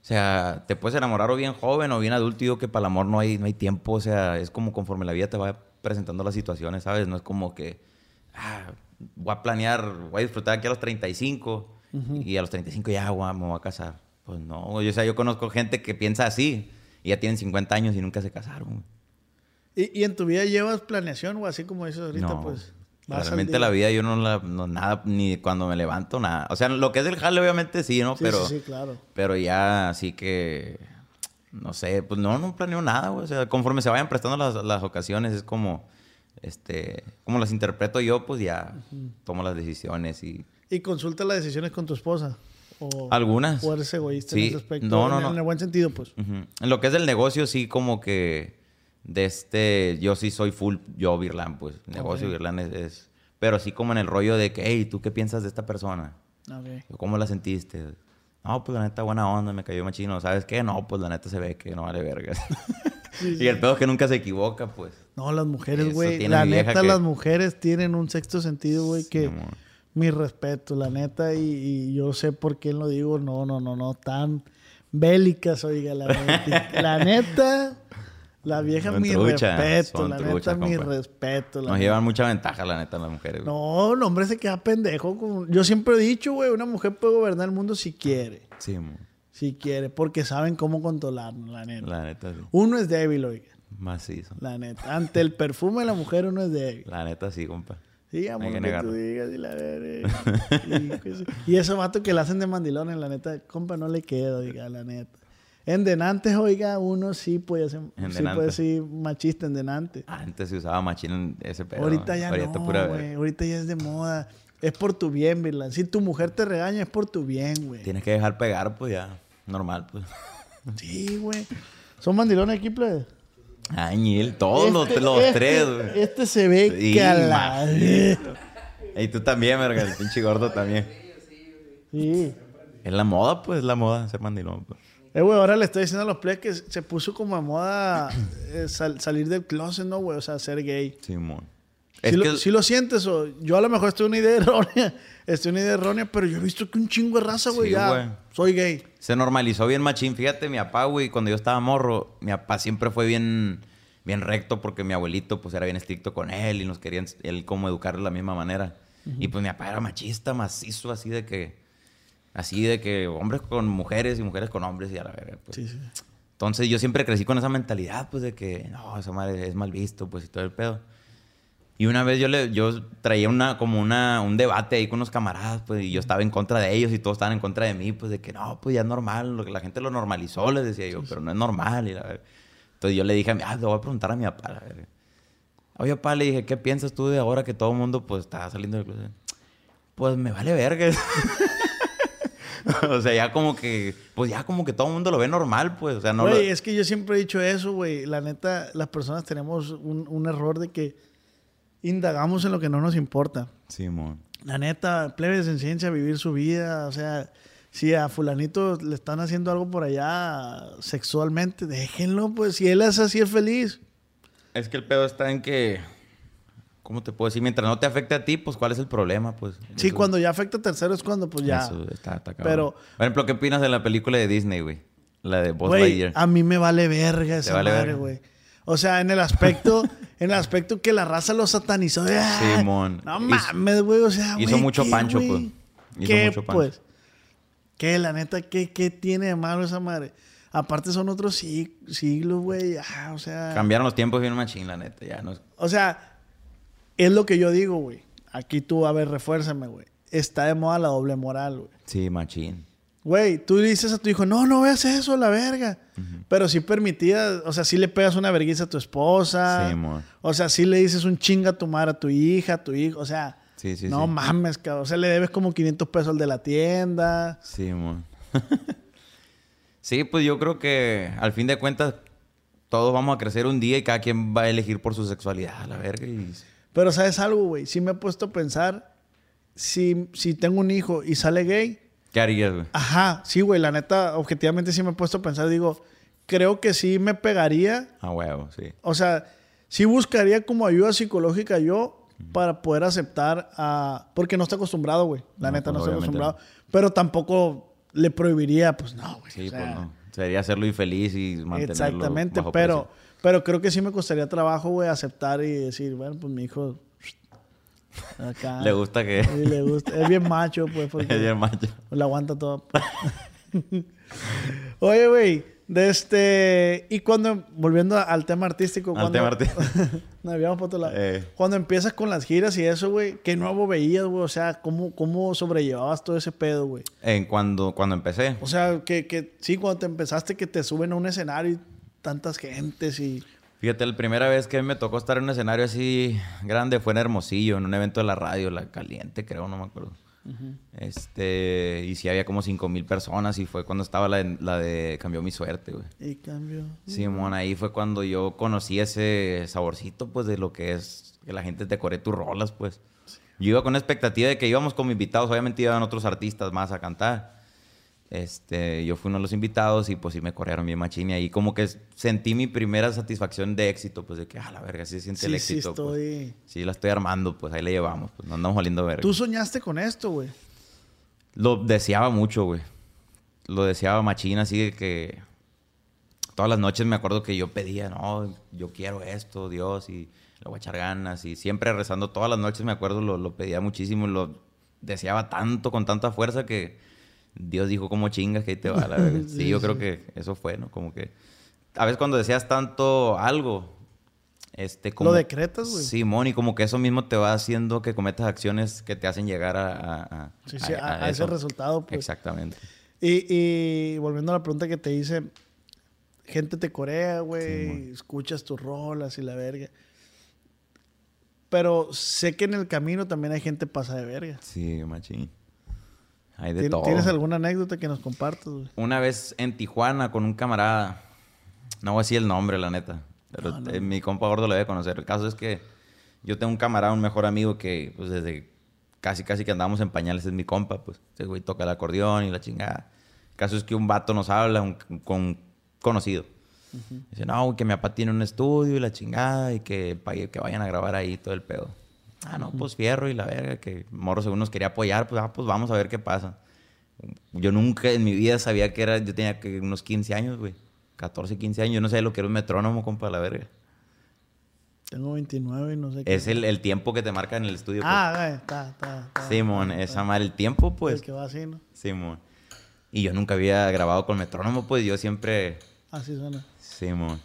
O sea, te puedes enamorar o bien joven o bien adulto. Digo que para el amor no hay, no hay tiempo. O sea, es como conforme la vida te va presentando las situaciones, ¿sabes? No es como que, ah, voy a planear, voy a disfrutar aquí a los 35 y a los 35 ya a- me voy a casar. Pues no, o sea, yo conozco gente que piensa así y ya tienen 50 años y nunca se casaron. ¿Y, y en tu vida llevas planeación, o así como dices ahorita, No, pues. realmente la vida yo no la, no, nada, ni cuando me levanto, nada. O sea, lo que es el jale obviamente sí, ¿no? Sí, pero, sí, sí, claro. pero ya así que, no sé, pues no, no planeo nada, güey. O sea, conforme se vayan prestando las, las ocasiones, es como, este, como las interpreto yo, pues ya tomo las decisiones y... ¿Y consulta las decisiones con tu esposa? O, Algunas. ¿O eres egoísta Sí. en ese aspecto? No, no, en, no. En el buen sentido, pues. Ujú. En lo que es del negocio, sí, como que de este, yo sí soy full yo Virlan, pues. Negocio Ok. Virlan es, es- Pero sí como en el rollo de que, hey, ¿tú qué piensas de esta persona? Ok. ¿Cómo la sentiste? No, pues la neta, buena onda, me cayó machino. ¿Sabes qué? No, pues la neta se ve que no vale verga. y el pedo es que nunca se equivoca, pues. No, las mujeres, güey. La neta, que- las mujeres tienen un sexto sentido, güey, Sí, que amor. mi respeto, la neta, y, y yo sé por qué lo digo. No, no, no, no, tan bélicas, oiga, la neta. la neta, la vieja, Son mi respeto, la neta, mi compa. respeto. La Nos llevan mucha ventaja, la neta, las mujeres. güey. No, el hombre se queda pendejo. con- Yo siempre he dicho, güey, una mujer puede gobernar el mundo si quiere. Sí, amor. Si quiere, porque saben cómo controlarlo, la neta. La neta, sí. Uno es débil, oiga. Macizo. La neta. Ante el perfume de la mujer, uno es débil. La neta, sí, compa. Sí, amor, que que tú digas y la verga. Y, pues, y esos vatos que le hacen de mandilones, la neta, compa, no le queda, oiga, la neta. En denantes, oiga, uno sí puede ser, En sí puede ser machista en denantes. Antes se usaba machín en ese pedo. ahorita ya Ahorita no, pura. Ahorita ya es de moda. Es por tu bien, Virlan. Si tu mujer te regaña, es por tu bien, güey. Tienes que dejar pegar, pues ya. Normal, pues. Sí, güey. ¿Son mandilones aquí, plebe? Ay, Ñil, todos los, Este- los este- tres, güey. Este se ve Sí, la... Y tú también, verga, el pinche gordo también. Sí. Es la moda, pues, es la moda ser mandilón. Pues. Eh, güey, ahora le estoy diciendo a los plebes que se puso como de moda eh, sal- salir del closet, ¿no, güey? O sea, ser gay. Simón. Si Es lo, sí lo sientes o yo a lo mejor estoy una idea errónea, estoy una idea errónea, pero yo he visto que un chingo de raza, güey, Sí, ya güey. soy gay. se normalizó bien machín. Fíjate, mi papá, güey, cuando yo estaba morro, mi papá siempre fue bien, bien recto porque mi abuelito, pues, era bien estricto con él y nos querían, él como educar de la misma manera. Y pues mi papá era machista, macizo, así de que, así de que hombres con mujeres y mujeres con hombres y a la verga, pues. Sí, sí. Entonces yo siempre crecí con esa mentalidad, pues, de que no, esa madre es mal visto, pues, y todo el pedo. Y una vez yo le, yo traía una, como una, un debate ahí con unos camaradas, pues, y yo estaba en contra de ellos y todos estaban en contra de mí, pues, de que no, pues ya es normal, lo que la gente lo normalizó, les decía yo, pero no es normal. Y la. Entonces yo le dije a mi, ah, le voy a preguntar a mi papá, la verga. Oye, papá, le dije, ¿qué piensas tú de ahora que todo el mundo, pues, está saliendo del closet? Pues me vale verga. o sea, ya como que, pues ya como que todo el mundo lo ve normal, pues, o sea, no lo- Güey, es que yo siempre he dicho eso, güey. La neta, las personas tenemos un, un error de que indagamos en lo que no nos importa. Simón. La neta, plebes, enséñense a vivir su vida. O sea, si a fulanito le están haciendo algo por allá sexualmente, déjenlo, pues. Si él es así, es feliz. Es que el pedo está en que. ¿Cómo te puedo decir? Mientras no te afecte a ti, pues ¿cuál es el problema? Pues. Sí, Eso- cuando ya afecta a terceros es cuando, pues ya. Eso está, está. Pero- Por ejemplo, ¿qué opinas de la película de Disney, güey? La de Buzz Lightyear. a mí me vale verga esa vale madre, güey. O sea, en el aspecto, en el aspecto que la raza lo satanizó. "Ah, Simón. No mames, güey. O sea, hizo güey, mucho ¿qué, pancho, pues. Hizo ¿Qué, mucho pancho. pues? ¿Qué, la neta, qué, qué tiene de malo esa madre? Aparte son otros sig- siglos, güey. Ah, o sea... Cambiaron los tiempos bien machín, la neta. Ya no O sea, es lo que yo digo, güey. Aquí tú, a ver, refuérzame, güey. Está de moda la doble moral, güey. Sí, machín. Güey, tú dices a tu hijo, no, no veas eso, la verga. Pero si permitía, o sea, si le pegas una vergüenza a tu esposa. Sí, amor. o sea, si le dices un chinga a tu madre, a tu hija, a tu hijo. O sea, Sí, sí, no sí. mames, cabrón. O sea, le debes como 500 pesos al de la tienda. Sí, amor. sí, pues yo creo que al fin de cuentas todos vamos a crecer un día y cada quien va a elegir por su sexualidad, la verga. Y... Pero ¿sabes algo, güey? Sí me he puesto a pensar, si, si tengo un hijo y sale gay, ¿Qué harías, güey? ajá, sí, güey, la neta, objetivamente sí me he puesto a pensar, digo, creo que sí me pegaría A huevo, sí. O sea, sí buscaría como ayuda psicológica yo para poder aceptar a... Porque no está acostumbrado, güey. La No, neta, no pues, está acostumbrado. Pero tampoco le prohibiría, pues no, güey. Sí, o sea, pues no. Sería hacerlo infeliz y mantenerlo Exactamente, bajo pero, presión. Pero creo que sí me costaría trabajo, güey, aceptar y decir, bueno, pues mi hijo. Acá. Le gusta que. Sí, le gusta. Es bien macho, pues, porque Es bien macho. lo aguanta todo. Oye, güey, de este. Y cuando, volviendo al tema artístico. Al cuando, tema artístico. Nos habíamos otro lado. Eh. Cuando empiezas con las giras y eso, güey, ¿qué nuevo veías, güey? O sea, ¿cómo, cómo sobrellevabas todo ese pedo, güey? En cuando, cuando empecé. O sea, que, que sí, cuando te empezaste que te suben a un escenario y tantas gentes y... Fíjate, la primera vez que me tocó estar en un escenario así grande fue en Hermosillo, en un evento de la radio, La Caliente, creo, no me acuerdo. Este, y sí había como cinco mil personas y fue cuando estaba la de, la de Cambió mi suerte, güey. Y cambio... Simón, ahí fue cuando yo conocí ese saborcito, pues, de lo que es que la gente te coree tus rolas, pues. Yo iba con la expectativa de que íbamos como invitados, obviamente iban otros artistas más a cantar. Este, yo fui uno de los invitados y pues sí me corrieron bien machín y ahí como que sentí mi primera satisfacción de éxito, pues de que, ah, la verga, sí se siente el Sí, sí éxito. pues. estoy... Sí, la estoy armando, pues ahí le llevamos, pues no andamos oliendo verga. Tú soñaste con esto, güey. Lo deseaba mucho, güey. Lo deseaba machín, así de que todas las noches me acuerdo que yo pedía, no, yo quiero esto, Dios, y le voy a echar ganas. Y siempre rezando todas las noches, me acuerdo, lo, lo pedía muchísimo, lo deseaba tanto, con tanta fuerza que Dios dijo, como chingas que ahí te va, la verdad. Sí, Sí, yo sí. creo que eso fue, ¿no? Como que a veces cuando deseas tanto algo, este, como... Lo decretas, güey. Simón, y como que eso mismo te va haciendo que cometas acciones que te hacen llegar a... a- a- Sí, sí, a, a ese resultado, pues. Exactamente. Y, y volviendo a la pregunta que te hice, gente te corea, güey, escuchas tus rolas y la verga. Pero sé que en el camino también hay gente pasa de verga. Sí, machín. Hay de ¿Tien- todo. ¿Tienes alguna anécdota que nos compartas, güey? Una vez en Tijuana con un camarada. No voy a decir el nombre, la neta. Pero No, no. eh, mi compa gordo lo debe conocer. El caso es que yo tengo un camarada, un mejor amigo que, pues, desde casi, casi que andamos en pañales es mi compa, pues. Ese güey toca el acordeón y la chingada. El caso es que un vato nos habla, un, con conocido. Dice, no, que mi papá tiene un estudio y la chingada y que, que vayan a grabar ahí todo el pedo. Ah, no, pues fierro y la verga, que Morro según nos quería apoyar, pues, ah, pues vamos a ver qué pasa. Yo nunca en mi vida sabía que era, yo tenía que unos 15 años, güey. 14, 15 años, yo no sabía lo que era un metrónomo, compa, la verga. Tengo 29 y no sé qué. Es el, el tiempo que te marca en el estudio. pues. Ah, güey, está, está, está. Simón, esa madre, el tiempo, pues. El que va así, ¿no? Simón. Y yo nunca había grabado con metrónomo, pues yo siempre. Así suena. Simón.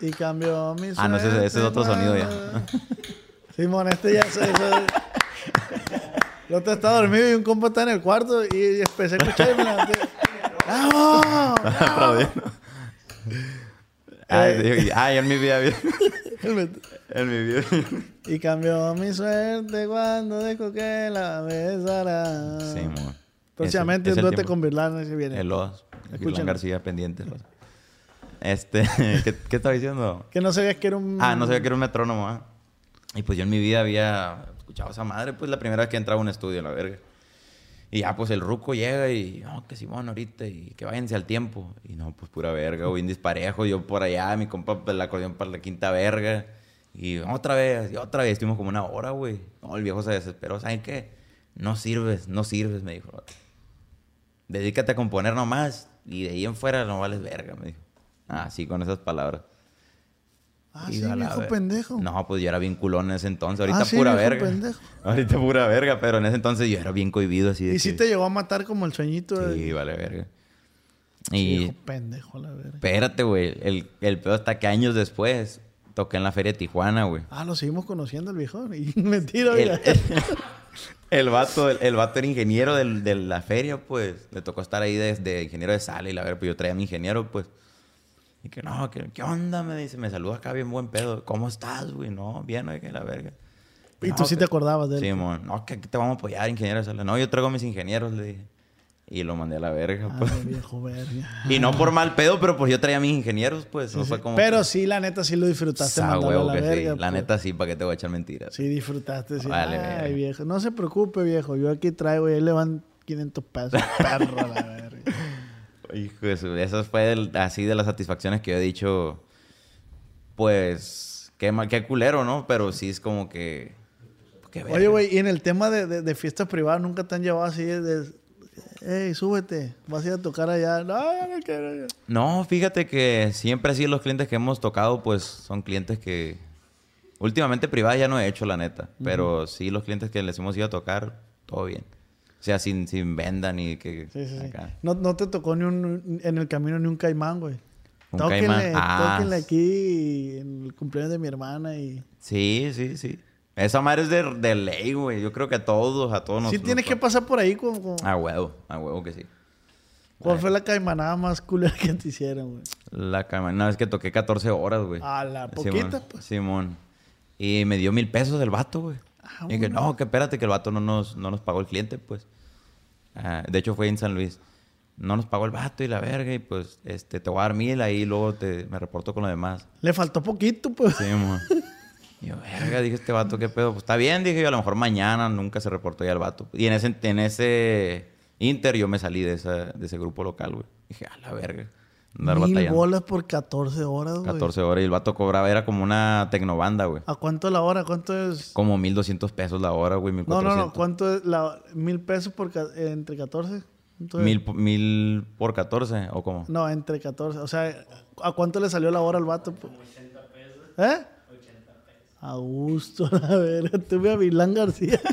Y cambió mi Ah, no, ese- ese es otro sonido ya. Simón, este ya se... Yo te estaba dormido y un compa está en el cuarto y empecé a escuchar y me levanté. ¡Vamos! Aplaudiendo. Ay, digo, ay, en mi vida bien. En mi vida. Y cambió mi suerte cuando dijo que la besara. Simón. Próximamente Ese- un es el duete con Virlán ese viene. El Los. Virlán García pendiente. Los. Este, ¿qué, ¿qué estaba diciendo? Que no sabías que era un... Ah, no sabía que era un metrónomo, ¿ah? Y pues yo en mi vida había escuchado a esa madre, pues la primera vez que entraba a un estudio, la verga. Y ya, pues el ruco llega y, no, que Simón ahorita y que váyanse al tiempo. Y no, pues pura verga, güey, disparejo. Yo por allá, mi compa, pues, el acordeón para la quinta verga. Y otra vez, y otra vez, estuvimos como una hora, güey. No, el viejo se desesperó, ¿saben qué? No sirves, no sirves, me dijo. Dedícate a componer nomás y de ahí en fuera no vales verga, me dijo. Ah, sí, con esas palabras. Ah, sí, viejo ver- pendejo. No, pues yo era bien culón en ese entonces. Ahorita Ah, sí, pura viejo verga. pendejo. Ahorita pura verga, pero en ese entonces yo era bien cohibido así de Y sí que- te llegó a matar como el sueñito de... Sí, vale verga. Sí, Y viejo pendejo, la verga. espérate, güey. El, el pedo hasta que años después toqué en la feria de Tijuana, güey. Ah, lo seguimos conociendo el viejo. Y mentira, El, el, el vato, el, el vato era ingeniero del- de la feria, pues. Le tocó estar ahí de, de ingeniero de sala y la verga, pues yo traía a mi ingeniero, pues. Y que no, que, ¿qué onda? Me dice, me saluda acá bien buen pedo. ¿Cómo estás, güey? No, bien, oye, que la verga. Y No, tú sí que- te acordabas de él. Sí, mon. No, que aquí te vamos a apoyar, ingeniero. No, yo traigo a mis ingenieros, le dije. Y lo mandé a la verga, pues. Ay, viejo verga. Y no por mal pedo, pero pues yo traía a mis ingenieros, pues. no fue como Pero que- sí, la neta, sí lo disfrutaste Sa mandarlo huevo a la que verga. sí. La pues. neta sí, ¿para qué te voy a echar mentiras? Sí, disfrutaste. Sí. Vale, Ay, verga. viejo. No se preocupe, viejo. Yo aquí traigo y ahí le van 500 pesos. Perro, a la verga. Hijo de su... Eso fue así de las satisfacciones que yo he dicho. Pues... Qué, mal, qué culero, ¿no? Pero sí es como que... Oye, güey, y en el tema de, de, de fiestas privadas, ¿nunca te han llevado así de, de- Ey, súbete, vas a ir a tocar allá. No, no quiero. No, fíjate que siempre así los clientes que hemos tocado, pues son clientes que últimamente privadas ya no he hecho, la neta. Pero sí, los clientes que les hemos ido a tocar, todo bien. O sea, sin, sin venda ni que... Sí, sí, sí. No, no te tocó ni un, en el camino ni un caimán, güey. Un Tóquenle, caimán. Ah, tóquenle aquí en el cumpleaños de mi hermana y... Sí, sí, sí. Esa madre es de, de ley, güey. Yo creo que a todos, a todos nos... sí tienes que pasar por ahí con... con- A huevo, a huevo que sí. ¿Cuál fue la caimanada más culera que te hicieron, güey? La cama, una vez que toqué 14 horas, güey. A la Simón, poquita, pues. Simón. Y me dio mil pesos el vato, güey. Ah, y dije, no, que espérate, que el vato no nos, no nos pagó el cliente, pues. Ah, de hecho, fue en San Luis. No nos pagó el vato y la verga, y pues, este, te voy a dar mil ahí, luego te, me reporto con lo demás. Le faltó poquito, pues. Simón. Y yo, verga, dije, este vato, ¿qué pedo? Pues está bien, dije yo, a lo mejor mañana nunca se reportó ya el vato. Y en ese, en ese inter yo me salí de, esa, de ese grupo local, güey. Dije, a la verga. Andar Mil batallando. bolas por 14 horas, güey. 14 horas y el vato cobraba, era como una tecnobanda, güey. ¿A cuánto la hora? ¿Cuánto es? Como 1200 pesos la hora, güey, No, 1400. no, no. ¿Cuánto es la... mil pesos por ca- entre 14? ¿Cuánto es? Mil, mil por 14, ¿o cómo? No, entre 14. O sea, ¿a cuánto le salió la hora al vato? pues? ¿Eh? A gusto, la verga. Tuve a Vilán García.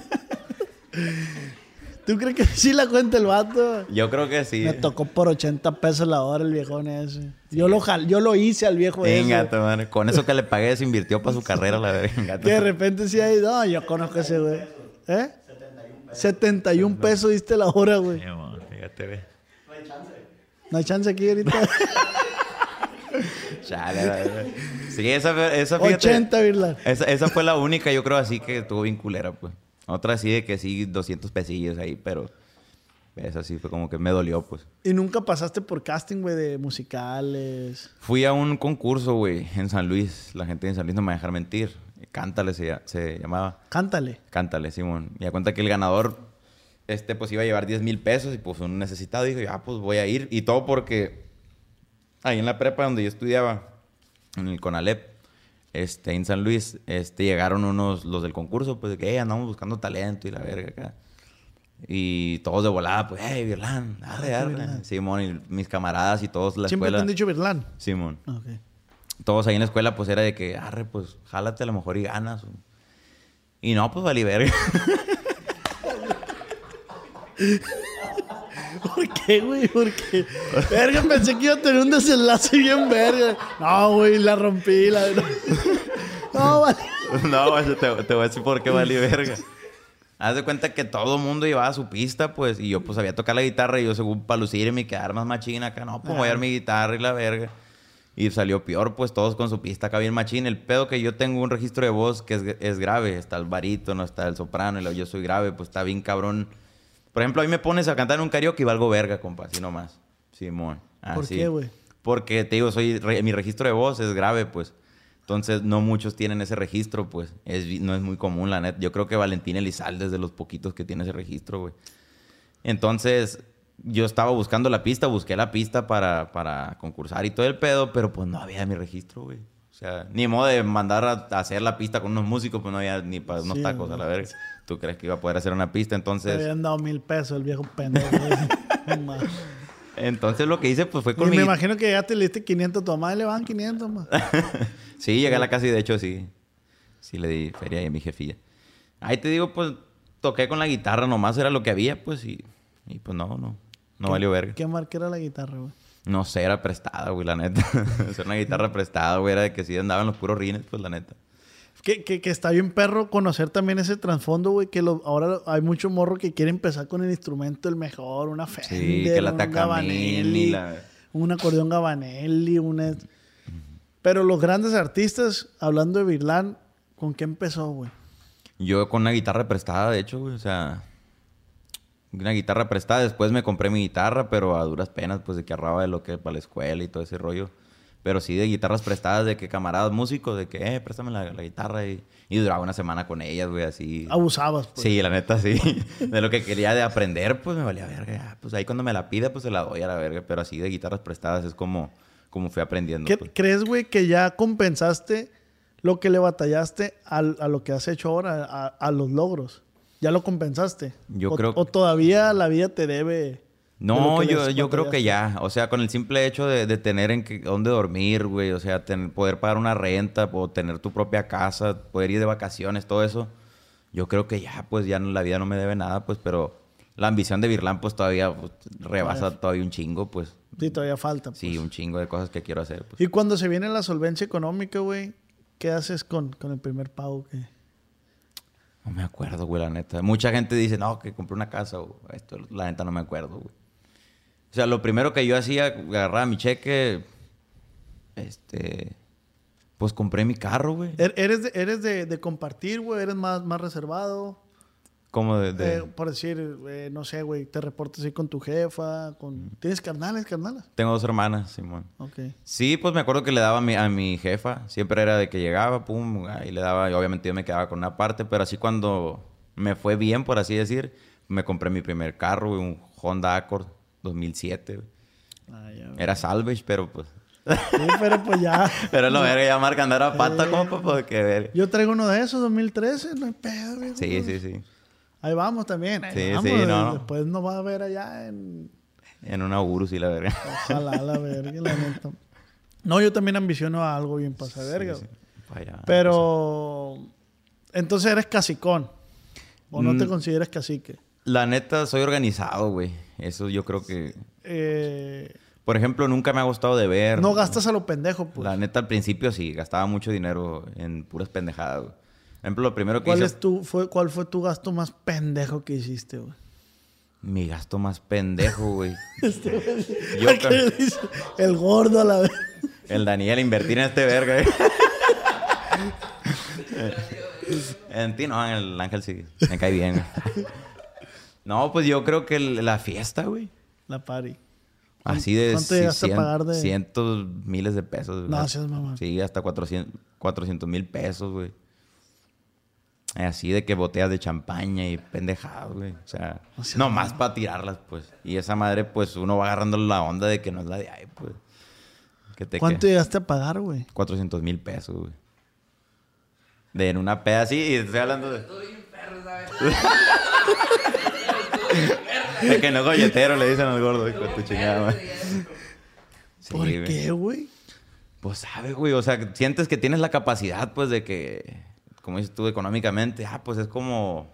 ¿Tú crees que sí la cuenta el vato? Yo creo que sí. Me tocó por 80 pesos la hora el viejón ese. Yo lo jal- yo lo hice al viejo Venga, ese. madre. Con eso que le pagué se invirtió para su carrera, la verga. Que de repente sí hay, no, yo conozco a ese güey. ¿Eh? 71 pesos diste la hora, güey. Fíjate, ve. No hay chance aquí ahorita. Chale. Sí, esa, fue- esa fíjate, 80, Virlan. Esa, esa fue la única, yo creo, así que estuvo bien culera, pues. Otra sí de que sí, 200 pesillos ahí, pero... Esa sí fue como que me dolió, pues. Y nunca pasaste por casting, güey, de musicales. Fui a un concurso, güey, en San Luis. La gente en San Luis no me va a dejar mentir. Cántale se, se llamaba. Cántale. Cántale, Simón. Y a cuenta que el ganador, este, pues iba a llevar 10 mil pesos y pues un necesitado dijo, ah, pues voy a ir. Y todo porque ahí en la prepa donde yo estudiaba, en el CONALEP, este, en San Luis, este, llegaron unos, los del concurso, pues de que, "Eh, andamos buscando talento y la verga acá. Y todos de volada, pues, hey, Virlán, arre, arre. Simón y mis camaradas y todos la Siempre te escuela. han dicho Virlán. Simón Ok. todos ahí en la escuela, pues era de que, arre, pues jálate a lo mejor y ganas. Y no, pues valí verga. ¿Por qué, güey? ¿Por qué? Verga, pensé que iba a tener un desenlace bien verga. No, güey, la rompí. La... No, vale. no, güey, te, te voy a decir por qué valí verga. Haz de cuenta que todo el mundo llevaba su pista, pues, y yo pues sabía tocar la guitarra y yo según para lucirme y quedar más machina acá, no, pues voy a dar mi guitarra y la verga. Y salió peor, pues todos con su pista acá bien machín. El pedo que yo tengo un registro de voz que es, es grave. Está el barítono, está el soprano y yo soy grave, pues está bien cabrón. Por ejemplo, a mí me pones a cantar en un karaoke y valgo verga, compa, así nomás. Simón. ¿Por qué, güey? Porque te digo, soy re- mi registro de voz es grave, pues. Entonces, no muchos tienen ese registro, pues. Es, no es muy común, la neta. Yo creo que Valentín Elizalde es de los poquitos que tiene ese registro, güey. Entonces, yo estaba buscando la pista, busqué la pista para, para concursar y todo el pedo, pero pues no había mi registro, güey. O sea, ni modo de mandar a, hacer la pista con unos músicos, pues no había ni para unos Sí, tacos, a la verga. ¿Tú crees que iba a poder hacer una pista? Entonces, habían dado mil pesos el viejo pendejo. entonces lo que hice, pues fue Y con me mi... imagino que ya te le diste 500 a tu y le van 500 más. Sí, llegué a la casa y de hecho sí. Sí le di feria ahí a mi jefilla. Ahí te digo, pues toqué con la guitarra nomás, era lo que había, pues, y, y pues no, no. No valió verga. ¿Qué marca era la guitarra, güey? No sé, era prestada, güey, la neta. Era una guitarra prestada, güey, era de que sí andaban los puros rines, pues la neta. Que, que, que está bien perro conocer también ese trasfondo, güey, que lo- ahora hay mucho morro que quiere empezar con el instrumento el mejor, una Fender, Sí, que la un Gabanelli, la- un acordeón Gabanelli, una... Pero los grandes artistas, hablando de Virlán, ¿con qué empezó, güey? Yo con una guitarra prestada, de hecho, güey, o sea... Una guitarra prestada, después me compré mi guitarra, pero a duras penas, pues de que ahorraba de lo que para la escuela y todo ese rollo. Pero sí de guitarras prestadas, de que camaradas músicos, de que, eh, préstame la, la guitarra y, y duraba una semana con ellas, güey, así. Abusabas, pues. Sí, la neta, sí. De lo que quería de aprender, pues me valía verga. Pues ahí cuando me la pida, pues se la doy a la verga. Pero así de guitarras prestadas es como, como fui aprendiendo. ¿Qué- pues. ¿Crees, güey, que ya compensaste lo que le batallaste al- a, lo que has hecho ahora, a, a los logros? ¿Ya lo compensaste? Yo o, creo- ¿O todavía la vida te debe No, de yo, yo creo que ya. O sea, con el simple hecho de, de tener en que, dónde dormir, güey. O sea, poder pagar una renta, o tener tu propia casa, poder ir de vacaciones, todo eso. Yo creo que ya, pues ya no- la vida no me debe nada, pues, pero la ambición de Virlán, pues todavía pues, rebasa todavía un chingo, pues. Sí, todavía falta. Pues. Sí, un chingo de cosas que quiero hacer, pues. Y cuando se viene la solvencia económica, güey, ¿qué haces con, con el primer pago? que No me acuerdo, güey, la neta. Mucha gente dice, no, que compré una casa o esto. La neta no me acuerdo, güey. O sea, lo primero que yo hacía, agarraba mi cheque, este, pues compré mi carro, güey. ¿Er- ¿Eres de, eres de, compartir, güey? ¿Eres más, más reservado? Como de... de- Eh, por decir, eh, no sé, güey, te reportas ahí con tu jefa, con... ¿Tienes carnales, carnalas? Tengo dos hermanas, Simón. Ok. Sí, pues me acuerdo que le daba a mi, a mi jefa. Siempre era de que llegaba, pum, ahí le daba. Y obviamente yo me quedaba con una parte, pero así cuando me fue bien, por así decir, me compré mi primer carro, güey, un Honda Accord 2007. güey. Ah, ya. Era salvage, pero pues... Sí, pero pues ya. Pero lo verga, ya marca andar a pata, compa, pues que ver. Yo traigo uno de esos, 2013, no hay pedo, güey. Sí, sí, sí. Ahí vamos también. Ahí Sí, vamos, sí, no, no. Después nos va a ver allá en... En una Urus y la verga. Ojalá, la verga, la neta. No, yo también ambiciono a algo bien pasa verga. Sí, sí. Pero... Entonces eres casicón. ¿O no te Mm. consideras cacique? La neta, soy organizado, güey. Eso yo creo que... Eh, Por ejemplo, nunca me ha gustado de ver. no gastas a lo pendejo, pues. La neta, al principio sí, gastaba mucho dinero en puras pendejadas, güey. Ejemplo, lo primero que ¿Cuál, hice... es tu, fue, ¿Cuál fue tu gasto más pendejo que hiciste, güey? Mi gasto más pendejo, güey. Este Yo. El gordo a la vez. El Daniel, invertir en este verga, güey. en ti no, en el Ángel sí. Me cae bien, güey. No, pues yo creo que la fiesta, güey. La party. Así de... ¿Cuánto llegaste a cien- pagar de- Cientos, miles de pesos. No, güey. seas mamón. Sí, hasta 400 mil pesos, güey. Así de que botellas de champaña y pendejadas, güey. O sea, O sea, no más para tirarlas, pues. Y esa madre, pues, uno va agarrando la onda de que no es la de ahí, pues. Que te ¿Cuánto que- llegaste a pagar, güey? 400 mil pesos, güey. De en una peda así, y estoy hablando de... de que no golletero, le dicen al gordo, hijo tu chingada, güey. Sí, ¿Por qué, güey? Pues sabes, güey, o sea, sientes que tienes la capacidad, pues, de que, como dices tú, económicamente, ah, pues es como...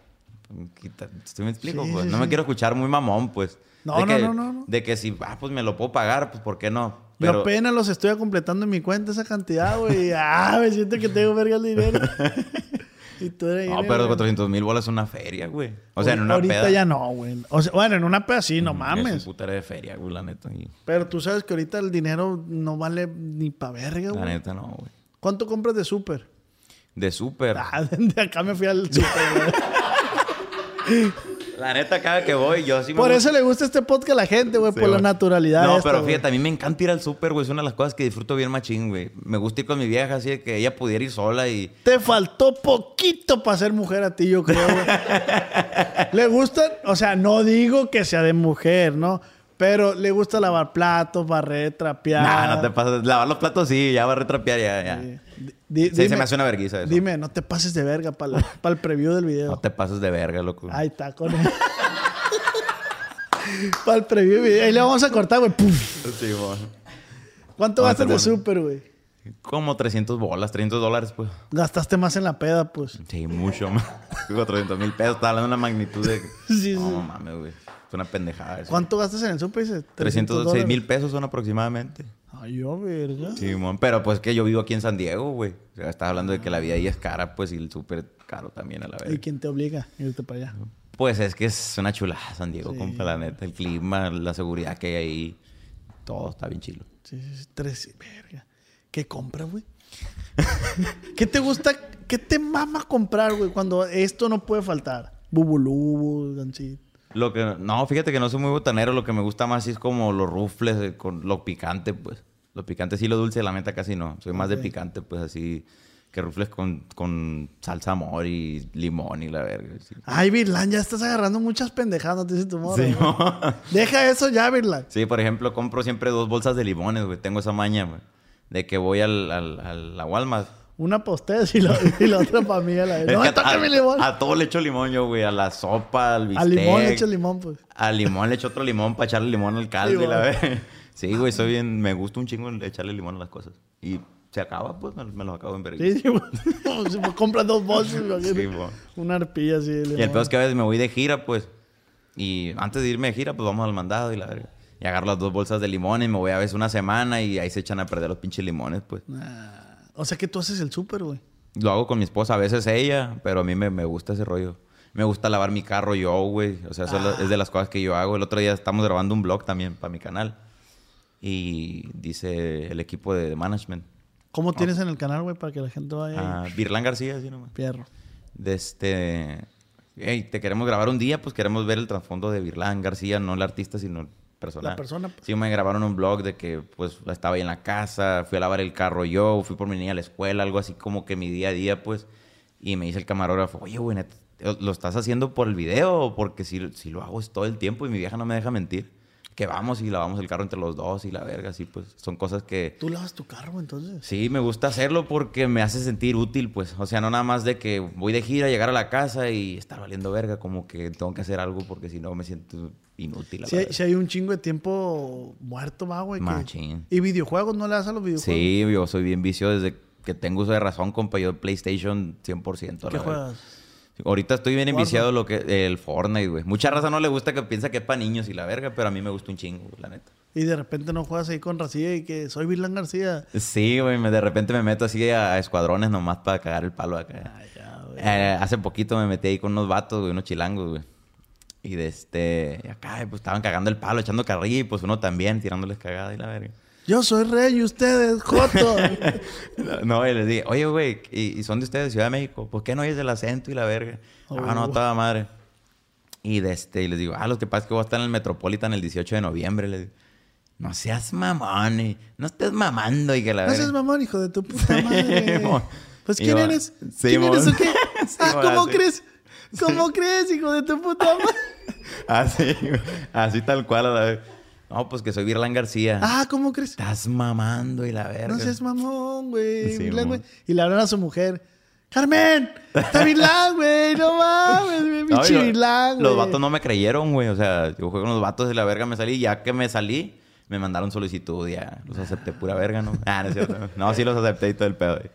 ¿Sí me explico? Sí, pues sí, no sí. me quiero escuchar muy mamón, pues. No, De no, que- no, no, no. De que si, ah, pues me lo puedo pagar, pues ¿por qué no? Yo Pero, apenas los estoy completando en mi cuenta esa cantidad, güey. Ah, me siento que tengo verga el dinero. y tú eres no, pero güey. 400 mil bolas es una feria, güey. O sea, en una Ahorita peda. ya no, güey. O sea, bueno, en una peda sí, no Es mames. un putero de feria, güey, la neta. y- Pero tú sabes que ahorita el dinero no vale ni pa' verga, La güey. neta no, güey. ¿Cuánto compras de súper? De súper. Ah, de acá me fui al súper, güey. La neta, cada que voy, yo sí me Por gusta- eso le gusta este podcast a la gente, güey, Sí, por la naturalidad. No, esta, pero güey. fíjate, a mí me encanta ir al súper, güey. Es una de las cosas que disfruto bien machín, güey. Me gusta ir con mi vieja así de que ella pudiera ir sola y... Te faltó poquito para ser mujer a ti, yo creo, güey. le gusta, o sea, no digo que sea de mujer, ¿no? Pero le gusta lavar platos, barrer, trapear. Nah, no te pases. Lavar los platos sí, ya va a retrapear, ya, ya. Sí. Se me hace una vergüenza eso. Dime, no te pases de verga para el preview del video. No te pases de verga, loco. Ahí está, con él. para el preview del video. Ahí le vamos a cortar, güey. Sí, bueno. ¿Cuánto gastas de súper, güey? Como 300 bolas, 300 dólares, pues. Gastaste más en la peda, pues. Sí, mucho más. 400 mil pesos. Estaba hablando de una magnitud de... Sí, no, mames, güey. Es una pendejada eso. ¿Cuánto gastas en el súper? Dice, 306 mil pesos son aproximadamente. Ay, yo, verga. Sí, mon. Pero pues que yo vivo aquí en San Diego, güey. O sea, estás hablando de que la vida ahí es cara, pues, y el súper caro también a la ¿Y vez. quién te obliga a irte para allá? Pues es que es una chulada San Diego, Sí. compa, la neta. El clima, la seguridad que hay ahí. Todo está bien chilo. Sí, sí, sí, tres, verga. ¿Qué compra, güey? ¿Qué te gusta? ¿Qué te mama comprar, güey? Cuando esto no puede faltar. Bubulú, gancito. Lo que... No, fíjate que no soy muy botanero. Lo que me gusta más es como los rufles, eh, con lo picante, pues. Lo picante sí, lo dulce, la neta casi no. Soy más de picante, pues, así... Que rufles con, con salsa amor y limón y la verga. sí. Ay, Virlan, ya estás agarrando muchas pendejadas, no te dice tu morro. Sí. Deja eso ya, Virlan. Sí, por ejemplo, compro siempre dos bolsas de limones, güey. Tengo esa maña, güey. De que voy al, al, al- a Walmart. Una para ustedes y la, y la otra para mí. la. Es No que a, mi limón. a todo le echo limón yo, güey. A la sopa, al bistec. Al limón le echo limón, pues. Al limón le echo otro limón para echarle limón al caldo y Limón. la vez. Sí, güey, soy bien... Me gusta un chingo echarle limón a las cosas. Y se acaba, pues me, me lo acabo en vergüenza. Sí, sí, me compras dos bolsas. Sí. Una arpilla así de Y el limón. peor es que a veces me voy de gira, pues. Y antes de irme de gira, pues vamos al mandado y la verga. Y agarro las dos bolsas de limón y me voy a veces una semana y ahí se echan a perder los pinches limones, pues. Ah, o sea que tú haces el súper, güey. Lo hago con mi esposa, a veces ella, pero a mí me, me gusta ese rollo. Me gusta lavar mi carro yo, güey. O sea, eso es la- es de las cosas que yo hago. El otro día estamos grabando un blog también para mi canal. Y dice el equipo de management. ¿Cómo tienes en el canal, güey? Para que la gente vaya Ah. Virlán García, así nomás. Pierro. de este hey, te queremos grabar un día, pues queremos ver el trasfondo de Virlán García, no el artista, sino el personal. La persona, pues. Sí, me grabaron un blog de que pues estaba ahí en la casa, fui a lavar el carro yo, fui por mi niña a la escuela, algo así como que mi día a día, pues. Y me dice el camarógrafo, oye, güey, ¿lo estás haciendo por el video porque si, si lo hago es todo el tiempo y mi vieja no me deja mentir? Que vamos y lavamos el carro entre los dos y la verga, así pues. Son cosas que... ¿Tú lavas tu carro, entonces? Sí, me gusta hacerlo porque me hace sentir útil, pues. O sea, no nada más de que voy de gira, llegar a la casa y estar valiendo verga, como que tengo que hacer algo porque si no me siento inútil. Si hay, si hay un chingo de tiempo muerto, va, güey. que- Machín. ¿Y videojuegos? ¿No le das a los videojuegos? Sí, yo soy bien vicio desde que tengo uso de razón, compa. Yo PlayStation 100%. a ¿Qué la juegas? Ahorita estoy bien enviciado lo que el Fortnite, güey. Mucha raza no le gusta que piensa que es para niños y la verga, pero a mí me gusta un chingo, la neta. Y de repente no juegas ahí con Racía y que soy Virlán García. Sí, güey, de repente me meto así a, a escuadrones nomás para cagar el palo acá. Ay, ya, güey. Eh, hace poquito me metí ahí con unos vatos, güey, unos chilangos, güey. Y de este, y acá, pues estaban cagando el palo, echando carrilla y pues uno también tirándoles cagada y la verga. Yo soy rey y ustedes, Joto. No, y les dije, oye, güey, ¿y, y son de ustedes de Ciudad de México? ¿Por qué no oyes el acento y la verga? Ah, no, Oh. toda madre. Y de este, y les digo, ah, lo que pasa es que voy a estar en el Metropolitan el 18 de noviembre. Les digo, no seas mamón, y no estés mamando y que la no verga. seas mamón, hijo de tu puta madre. pues, ¿quién eres? ¿Quién eres o qué? Ah, ¿cómo crees? ¿Cómo crees, hijo de tu puta madre? Así, güey. así tal cual a la vez. No, pues que soy Virlán García. Ah, ¿cómo crees? Estás mamando y la verga. No seas mamón, güey. Sí. Y le hablan a su mujer. Carmen, está Virlán, güey. No mames. Mi No, güey. Los vatos no me creyeron, güey. O sea, yo jugué con los vatos y la verga me salí. Ya que me salí, me mandaron solicitud. y Ya los acepté pura verga, ¿no? Ah, no es cierto. No, sí los acepté y todo el pedo. güey.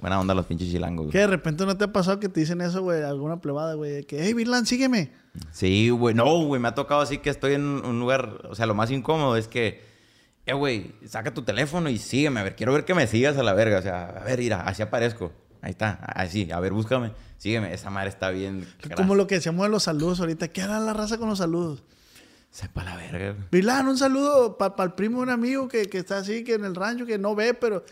Buena onda los pinches chilangos. güey. Que de repente no te ha pasado que te dicen eso, güey, alguna plebada, güey, de que, hey, Virlán, sígueme. Sí, güey. No, güey. Me ha tocado así que estoy en un lugar... O sea, lo más incómodo es que... Eh, güey, saca tu teléfono y sígueme. A ver, quiero ver que me sigas a la verga. O sea, a ver, mira, así aparezco. Ahí está. Así. A ver, búscame. Sígueme. Esa madre está bien. Como lo que decíamos de los saludos ahorita. ¿Qué hará la raza con los saludos? Sepa la verga. Virlán, un saludo para el primo de un amigo que, que está así, que en el rancho, que no ve, pero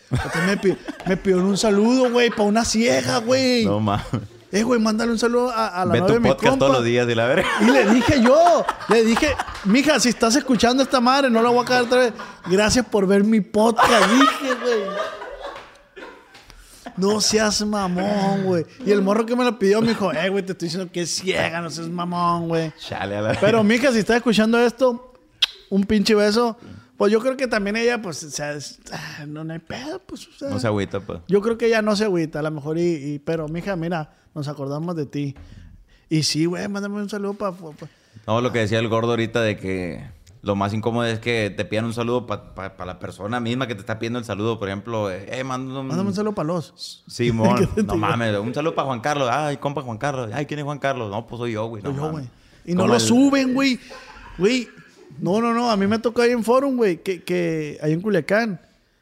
me, pi- me pidió un saludo, güey, para una ciega, güey. No mames. Eh, güey, mándale un saludo a, a la Ve tu de mi podcast compa. todos los días y la verga. Y le dije yo, le dije, mija, si estás escuchando esta madre, no la voy a cagar otra vez. Gracias por ver mi podcast, dije, güey. No seas mamón, güey. Y el morro que me lo pidió me dijo, eh, güey, te estoy diciendo que es ciega, no seas mamón, güey. Chale a la Pero, mija, si estás escuchando esto, un pinche beso. Pues yo creo que también ella, pues, o sea, es- ah, no, no hay pedo, pues, o sea. No se agüita, pues. Yo creo que ella no se agüita, a lo mejor, y, y- pero, mija, mira, nos acordamos de ti. Y sí, güey, mándame un saludo para... No, lo que decía el gordo ahorita de que lo más incómodo es que te pidan un saludo para la persona misma que te está pidiendo el saludo. Por ejemplo, eh, mándame un... Mándame un saludo para los. Simón. No mames, un saludo para Juan Carlos. Ay, compa Juan Carlos. Ay, ¿quién es Juan Carlos? No, pues soy yo, güey. No, Soy yo, güey. Y no lo el- suben, güey. Güey, no, no, no. A mí me tocó ahí en Forum, güey, que, que ahí en Culiacán,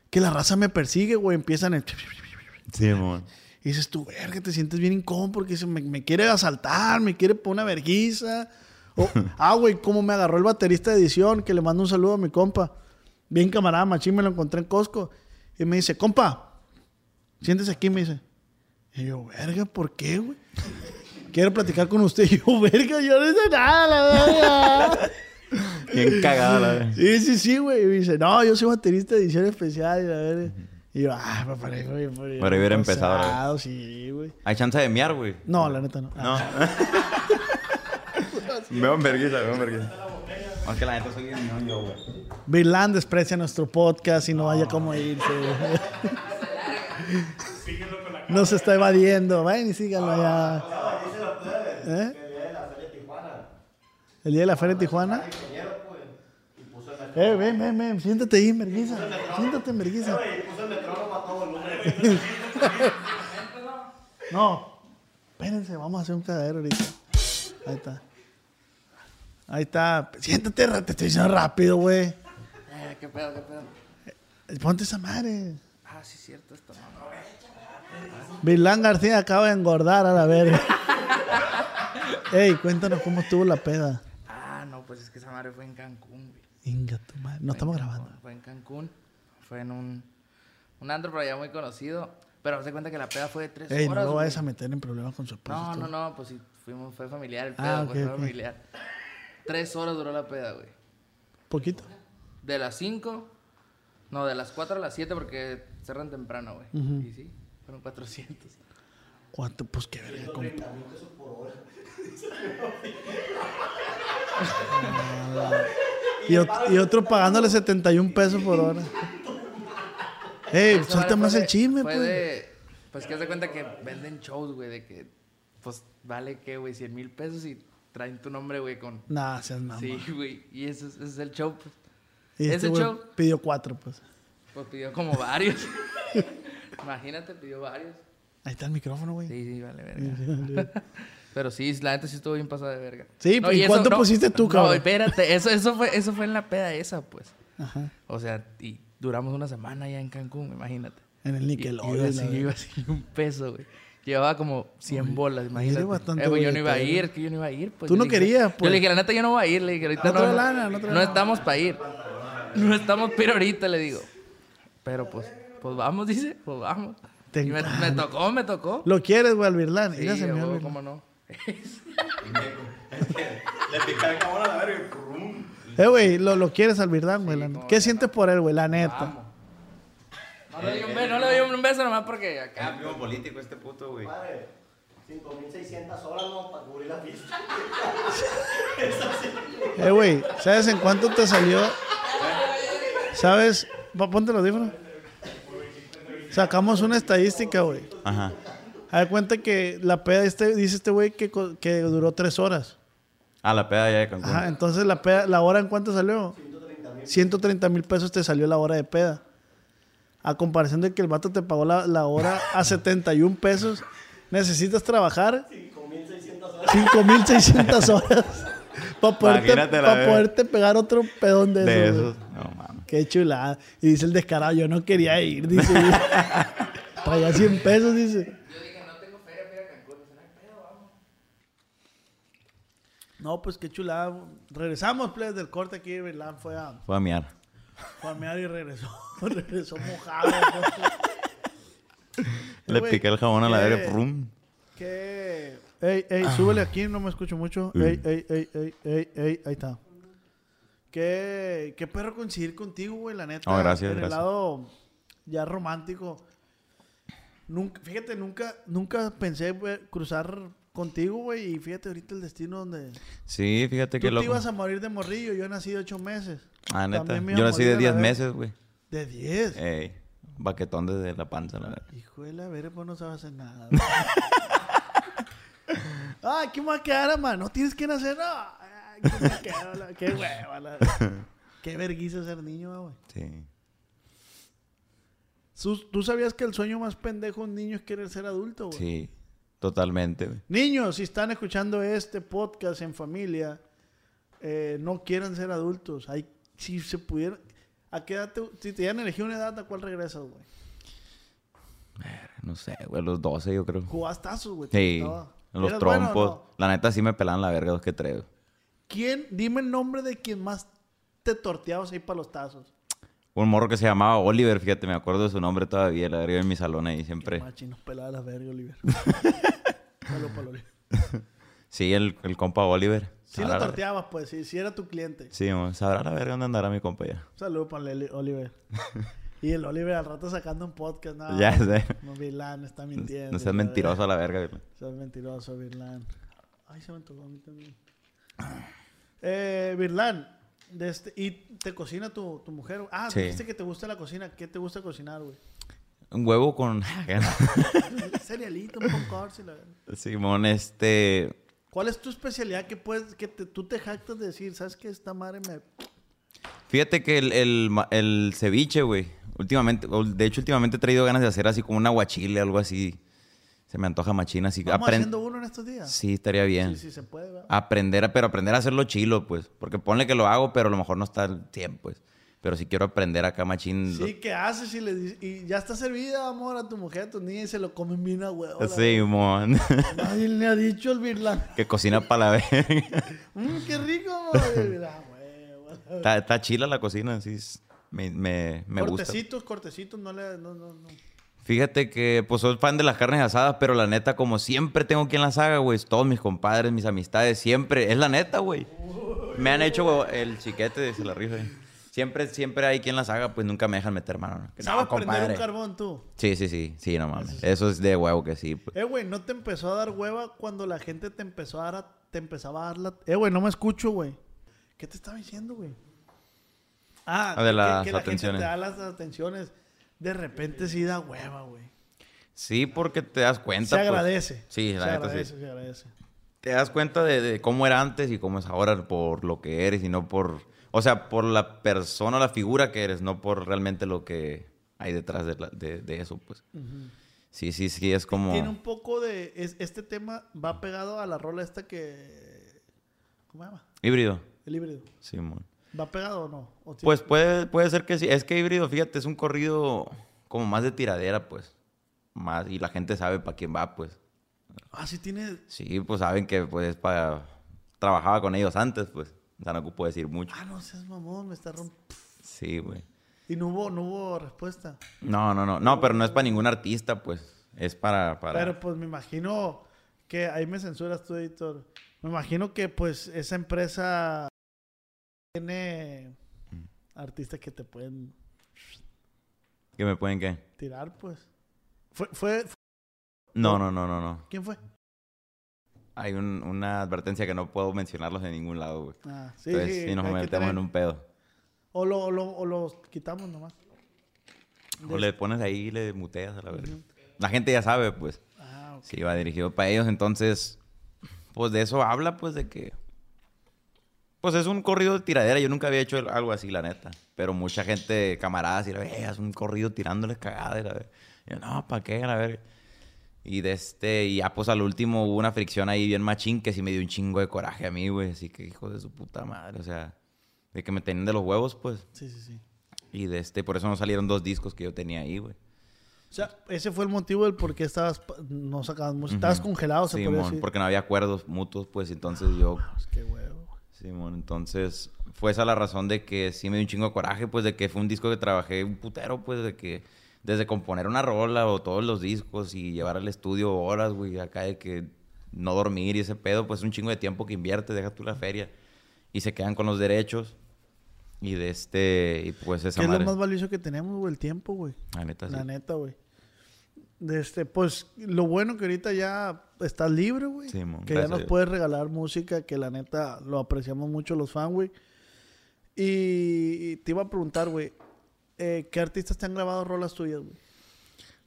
que la raza me persigue, güey. Empiezan el... Simón. Y dices tú, verga, te sientes bien incómodo porque me, me quiere asaltar, me quiere poner una verguiza. O, ah, güey, cómo me agarró el baterista de edición, que le mando un saludo a mi compa. Bien camarada, machín, me lo encontré en Costco. Y me dice, compa, siéntese aquí, me dice. Y yo, verga, ¿por qué, güey? Quiero platicar con usted. Y yo, verga, yo no sé nada, la verga. Bien cagada la verga. Sí, sí, sí, güey. Y me dice, no, yo soy baterista de edición especial. Y, la verga. y yo, ah, me parece, güey. Pero hubiera empezado, Sí, güey. Hay chance de miar, güey. No, la neta no. No. veo en vergüenza, veo en vergüenza. Aunque la neta soy bien ñoño, güey. Virland desprecia nuestro podcast y no haya cómo irse. No se está evadiendo. Vayan y síganlo allá. ¿Eh? El día de la feria de Tijuana. Eh, ven, ven, ven. Siéntate ahí, merguiza. Siéntate, merguiza. No. Espérense, vamos a hacer un cagadero ahorita. Ahí está. Ahí está. Siéntate, te estoy diciendo rápido, güey. Eh, ¿Qué pedo, qué pedo? Eh, Ponte esa madre. Ah, sí, cierto, esto no. Vilán García acaba de engordar a la verga. Ey, cuéntanos cómo estuvo la peda. Ah, no, pues es que esa madre fue en Cancún, güey. Inga tu madre. No Fue estamos grabando. Fue en Cancún. Fue en un, un antro por allá muy conocido. Pero se cuenta que la peda fue de tres Ey, no horas. lo vayas a meter en problemas con su esposa. No, tú. no, no, pues sí, fuimos, fue familiar el Ah, pedo, pues, fue familiar. Tres horas duró la peda, güey. Poquito. De las 5, no, de las 4 a las 7 porque cerran temprano, güey. Y sí, fueron 400. ¿Cuánto? Pues qué verga, compa. Y, ot- y otro pagándole 71 pesos por hora. Ey, suelta más fue el de- chisme, fue pues. de- pues que se cuenta que venden shows, güey, de que, pues, vale, ¿qué, güey? 100 mil pesos y traen tu nombre, güey, con... Nah, seas mamá. Sí, güey, y ese es, ese es el show, pues. y este ese show- pidió cuatro, pues. Pues pidió como varios. Imagínate, pidió varios. Ahí está el micrófono, güey. Sí, sí, vale, verga. Pero sí, la neta sí estuvo bien pasada de verga. Sí, ¿y eso- cuánto pusiste tú, No, cabrón? espérate, eso, eso, fue, eso fue en la peda esa, pues. Ajá. O sea, y duramos una semana ya en Cancún, imagínate. En el Y- Nickelodeon. Así, verga. iba así un peso, güey. Llevaba como 100 bolas, imagínate. bastante Eh, güey, yo no iba a ir, que yo no iba a ir. Pues. Tú Yo no le dije- querías, Yo pues. le dije, la neta, yo no voy a ir. Le dije, ahorita No no. lana, estamos para ir. No estamos para ir ahorita, le digo. Pero pues, pues vamos, dice, pues vamos. Te Y me, tocó, me tocó. ¿Lo quieres, güey, al Virlán? Sí, el cómo no. Le pica el cabrón a la verga. Eh, güey, lo, lo quieres al Virlán, güey. ¿Qué no. sientes por él, güey? La neta. Vamos. No le doy un beso, no le doy un beso nomás porque acá. Es primo político este puto, güey. Padre, 5.600 horas no para cubrir la pista. Eh, güey, ¿sabes en cuánto te salió? ¿Sabes? Pa- Ponte los audífonos. Sacamos una estadística, güey. Ajá. A ver, cuenta que la peda, este, dice este güey que, co- que duró tres horas. Ah, la peda ya de Cancún. Ajá, entonces la peda, ¿la hora en cuánto salió? 130 mil pesos te salió la hora de peda. A comparación de que el vato te pagó la, la hora a 71 pesos, necesitas trabajar 5.600 horas para poderte, pa' poderte pegar otro pedón de, de esos. güey. esos. No mames. Qué chulada. Y dice el descarado, yo no quería ir, dice. Traía 100 pesos, dice. Yo dije, no tengo feria a Cancún. No vamos. Pues qué chulada. Regresamos, plebes, del corte aquí. Virlán fue a, Fue a miar. Mear y regresó. regresó mojado. Le güey, piqué el jabón a la verga. Prum. ¿Qué? Ey, ey, súbele aquí, no me escucho mucho. Ey, ey, ey, ey, ey, ey, ahí está. Qué, qué perro coincidir contigo, güey, la neta. Oh, gracias, En el lado ya romántico. Nunca, fíjate, nunca, nunca pensé cruzar contigo, güey. Y fíjate ahorita el destino donde... Sí, fíjate Tú que te loco. ibas a morir de morrillo, yo nací de ocho meses. Ah, neta. También me iba Yo a nací morir de a 10 la vez. meses, güey. De diez. Ey. Baquetón desde la panza, la verga. Hijo de la verga, pues no sabes hacer nada. Ay, ¿qué me va a quedar, man? No tienes que nacer, no. Ay, ¿qué la- Qué hueva, la- Qué vergüenza ser niño, güey. Sí. ¿Tú sabías que el sueño más pendejo de un niño es querer ser adulto, güey? Sí. Totalmente. Niños, si están escuchando este podcast en familia, eh, no quieran ser adultos. Hay, si se pudieran... ¿A qué edad te, si te dieran a elegir una edad, ¿a cuál regresas, güey? No sé, güey. Los 12, yo creo. Jugabas tazos, güey. Sí. En los ¿Eras bueno o trompos. no? La neta sí me pelan la verga dos que tres. ¿Quién? Dime el nombre de quien más te torteabas ahí para los tazos. Un morro que se llamaba Oliver, fíjate, me acuerdo de su nombre todavía, la verga en mi salón ahí siempre. Machi, nos pelaba la verga, Oliver. Saludos para Oliver. Sí, el, el compa Oliver. Sí lo torteabas, pues, sí, sí era tu cliente. Sí, sabrá la verga dónde andará mi compa ya. Saludos para el Oliver. y el Oliver al rato sacando un podcast. No, Ya sé. No, Virlán está mintiendo. No seas mentiroso a la verga, güey. Seas mentiroso, Virlán. Ay, se me tocó a mí también. Eh, Virlán, de este, ¿y te cocina tu, tu mujer? Ah, Sí. dijiste que te gusta la cocina. ¿Qué te gusta cocinar, güey? Un huevo con... Cerealito, un si la- Simón, este... ¿Cuál es tu especialidad que puedes, que te- tú te jactas de decir, sabes que esta madre me... Fíjate que el, el, el ceviche, güey, últimamente, de hecho últimamente he traído ganas de hacer así como un aguachile, algo así. Se me antoja machina, así. Vamos haciendo uno en estos días. Sí, estaría bien. Sí, sí se puede, ¿verdad? Aprender, a- pero aprender a hacerlo chilo, pues. Porque ponle que lo hago, pero a lo mejor no está al 100, pues. Pero si quiero aprender acá machín. Sí, ¿qué haces y le y ya está servida, amor, a tu mujer, a tus niñas y se lo comen bien a huevo? Sí, mon. Nadie le ha dicho el virlán. que cocina para la verga. Mmm, qué rico, huevo. está, está chila la cocina, sí. Me, me, me gusta. cortecitos, cortecitos, no le... No, no, no. Fíjate que pues soy fan de las carnes asadas, pero la neta, como siempre tengo quien las haga, güey. Todos mis compadres, mis amistades, siempre. Es la neta, güey. Me han hecho el chiquete se la rifa. eh. Siempre, siempre hay quien las haga, pues nunca me dejan meter mano. ¿no? ¿Sabes prender compadre. un carbón tú? Sí, sí, sí. Sí, no mames. Eso es de huevo que sí. pues. Eh, güey, ¿no te empezó a dar hueva cuando la gente te empezó a dar, a- te empezaba a dar la... Eh, güey, no me escucho, güey. ¿Qué te estaba diciendo, güey? Ah, Ah, de que- las que, la atenciones. gente te da las atenciones. De repente sí da hueva, güey. Sí, porque te das cuenta. Se pues. agradece. Sí, la se neta agradece, sí. se agradece. Te das cuenta de, de cómo era antes y cómo es ahora por lo que eres y no por... O sea, por la persona, la figura que eres, no por realmente lo que hay detrás de, la- de- de eso, pues. Sí, sí, sí, es como... Tiene un poco de... es- este tema va pegado a la rola esta que... ¿Cómo se llama? Híbrido. El híbrido. Simón. ¿Va pegado o no? Pues puede, puede ser que sí. Es que híbrido, fíjate, es un corrido como más de tiradera, pues. Más, y la gente sabe para quién va, pues. Ah, sí tiene... Sí, pues saben que pues para... Trabajaba con ellos antes, pues. O sea, no puedo decir mucho. Ah, no seas mamón, me está rompiendo. Sí, güey. Y no hubo, no hubo respuesta. No, no, no. No, pero no es para ningún artista, pues. Es para... para... Pero pues me imagino que ahí me censuras tú, editor. Me imagino que pues esa empresa tiene artistas que te pueden ¿Qué me pueden qué? tirar, pues. Fue, fue, fue- No, no, no, no, no. ¿Quién fue? Hay un- una advertencia que no puedo mencionarlos en ningún lado, güey. Ah, sí, Entonces, sí. sí nos que metemos tener- en un pedo. o, lo, o, lo, o lo quitamos nomás. O le pones ahí y le muteas a la verga. La gente ya sabe, pues. Ah, ok. Sí, va dirigido para ellos. Entonces, pues de eso habla, pues de que. Pues es un corrido de tiradera. Yo nunca había hecho algo así, la neta. Pero mucha gente, camaradas, y la ve, es un corrido tirándoles cagada. Y la yo, no, ¿para qué? La verga. Y de este, y ya pues al último hubo una fricción ahí bien machín que sí me dio un chingo de coraje a mí, güey. Así que hijo de su puta madre. O sea, de que me tenían de los huevos, pues. Sí, sí, sí. Y de este, por eso no salieron dos discos que yo tenía ahí, güey. O sea, ese fue el motivo del por qué estabas, no sacabas música. Estabas congelado, se Sí, podría mon, decir. porque no había acuerdos mutuos, pues entonces yo Pues, qué huevo. Simón, entonces fue esa la razón de que sí me dio un chingo de coraje, pues de que fue un disco que trabajé un putero, pues de que desde componer una rola o todos los discos y llevar al estudio horas, güey, acá de que no dormir y ese pedo, pues es un chingo de tiempo que invierte, deja tú la feria y se quedan con los derechos y de este, y pues esa ¿Qué es lo más valioso que tenemos, güey? El tiempo, güey. la neta, sí. La neta, güey. De este, pues, lo bueno que ahorita ya estás libre, güey. Sí, mon, que ya nos puedes regalar música, que la neta lo apreciamos mucho los fans, güey. Y, y te iba a preguntar, güey, eh, ¿qué artistas te han grabado rolas tuyas, güey?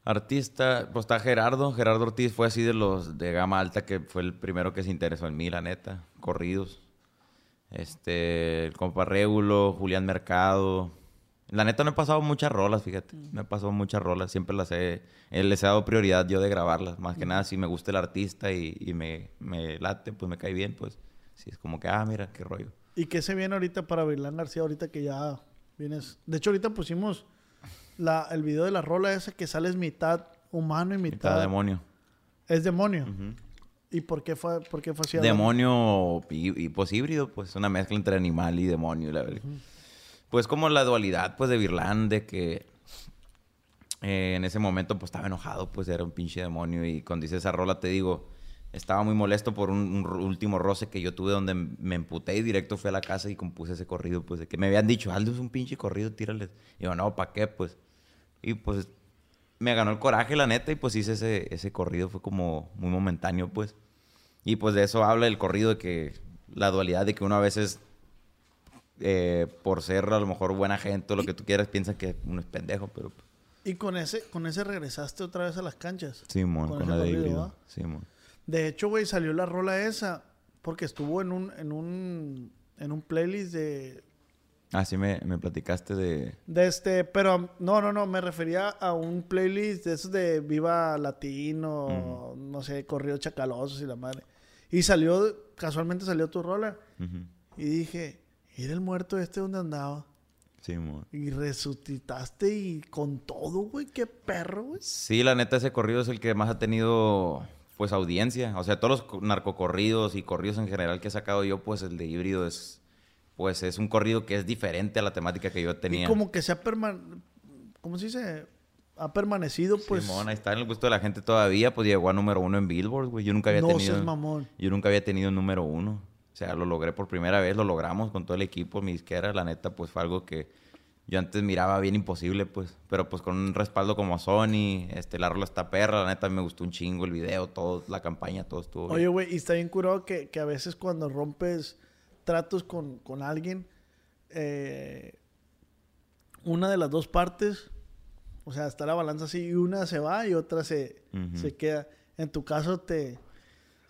Artista, pues está Gerardo. Gerardo Ortiz fue así de los de gama alta que fue el primero que se interesó en mí, la neta. Corridos. Este, el compa Régulo, Julián Mercado. La neta no he pasado muchas rolas, fíjate. No he pasado muchas rolas. Siempre las he, eh, les he dado prioridad yo de grabarlas. Más que nada, si me gusta el artista y, y me, me late, pues me cae bien, pues. Sí, es como que, ah, mira, qué rollo. ¿Y qué se viene ahorita para Vilán García ahorita que ya vienes? De hecho, ahorita pusimos la, el video de la rola esa que sales mitad humano y mitad... Demonio. Es demonio. ¿Y por qué fue, por qué fue así? Demonio y, y, pues híbrido, pues una mezcla entre animal y demonio, la verdad. Pues como la dualidad, pues, de Virlán, de que eh, en ese momento, pues, estaba enojado, pues, era un pinche demonio. Y cuando hice esa rola, te digo, estaba muy molesto por un, último roce que yo tuve donde me emputé y directo fui a la casa y compuse ese corrido, pues, de que me habían dicho, Aldo, es un pinche corrido, tírales. Y yo, no, ¿para qué, pues? Y, pues, me ganó el coraje, la neta, y pues hice ese, ese corrido, fue como muy momentáneo, pues. Y pues de eso habla el corrido, de que la dualidad de que uno a veces, eh, por ser a lo mejor buena gente o lo que tú quieras, piensa que uno es pendejo, pero Y con ese, con ese regresaste otra vez a las canchas. Simón, Con con, ese la de corrido, híbrido. ¿va? Simón. De hecho, güey, salió la rola esa porque estuvo en un, en un, en un playlist de, Ah, sí me, me platicaste de... de este, pero no, no, no, me refería a un playlist de esos de Viva Latino, no sé, Corridos Chacalosos y la madre. Y salió, casualmente salió tu rola. Y dije, ¿era el muerto este donde andaba? Simón. Y resucitaste y con todo, güey, qué perro, güey. Sí, la neta, ese corrido es el que más ha tenido, pues, audiencia. O sea, todos los co- narcocorridos y corridos en general que he sacado yo, pues, el de híbrido es... Pues es un corrido que es diferente a la temática que yo tenía. Y como que se ha permanecido, ¿cómo se dice? Ha permanecido, pues. Simón, ahí está en el gusto de la gente todavía, pues llegó a número uno en Billboard, güey. Yo nunca había no tenido... seas mamón. Yo nunca había tenido un número uno. O sea, lo logré por primera vez, lo logramos con todo el equipo, mi disquera. La neta, pues fue algo que yo antes miraba bien imposible, pues. Pero pues con un respaldo como Sony, este, la rola está perra. La neta, me gustó un chingo el video, todo, la campaña, todo estuvo Oye, bien. güey, y está bien curado que, que a veces cuando rompes tratos con, con alguien, eh, una de las dos partes, o sea, está la balanza así, y una se va y otra se, se queda. En tu caso, te.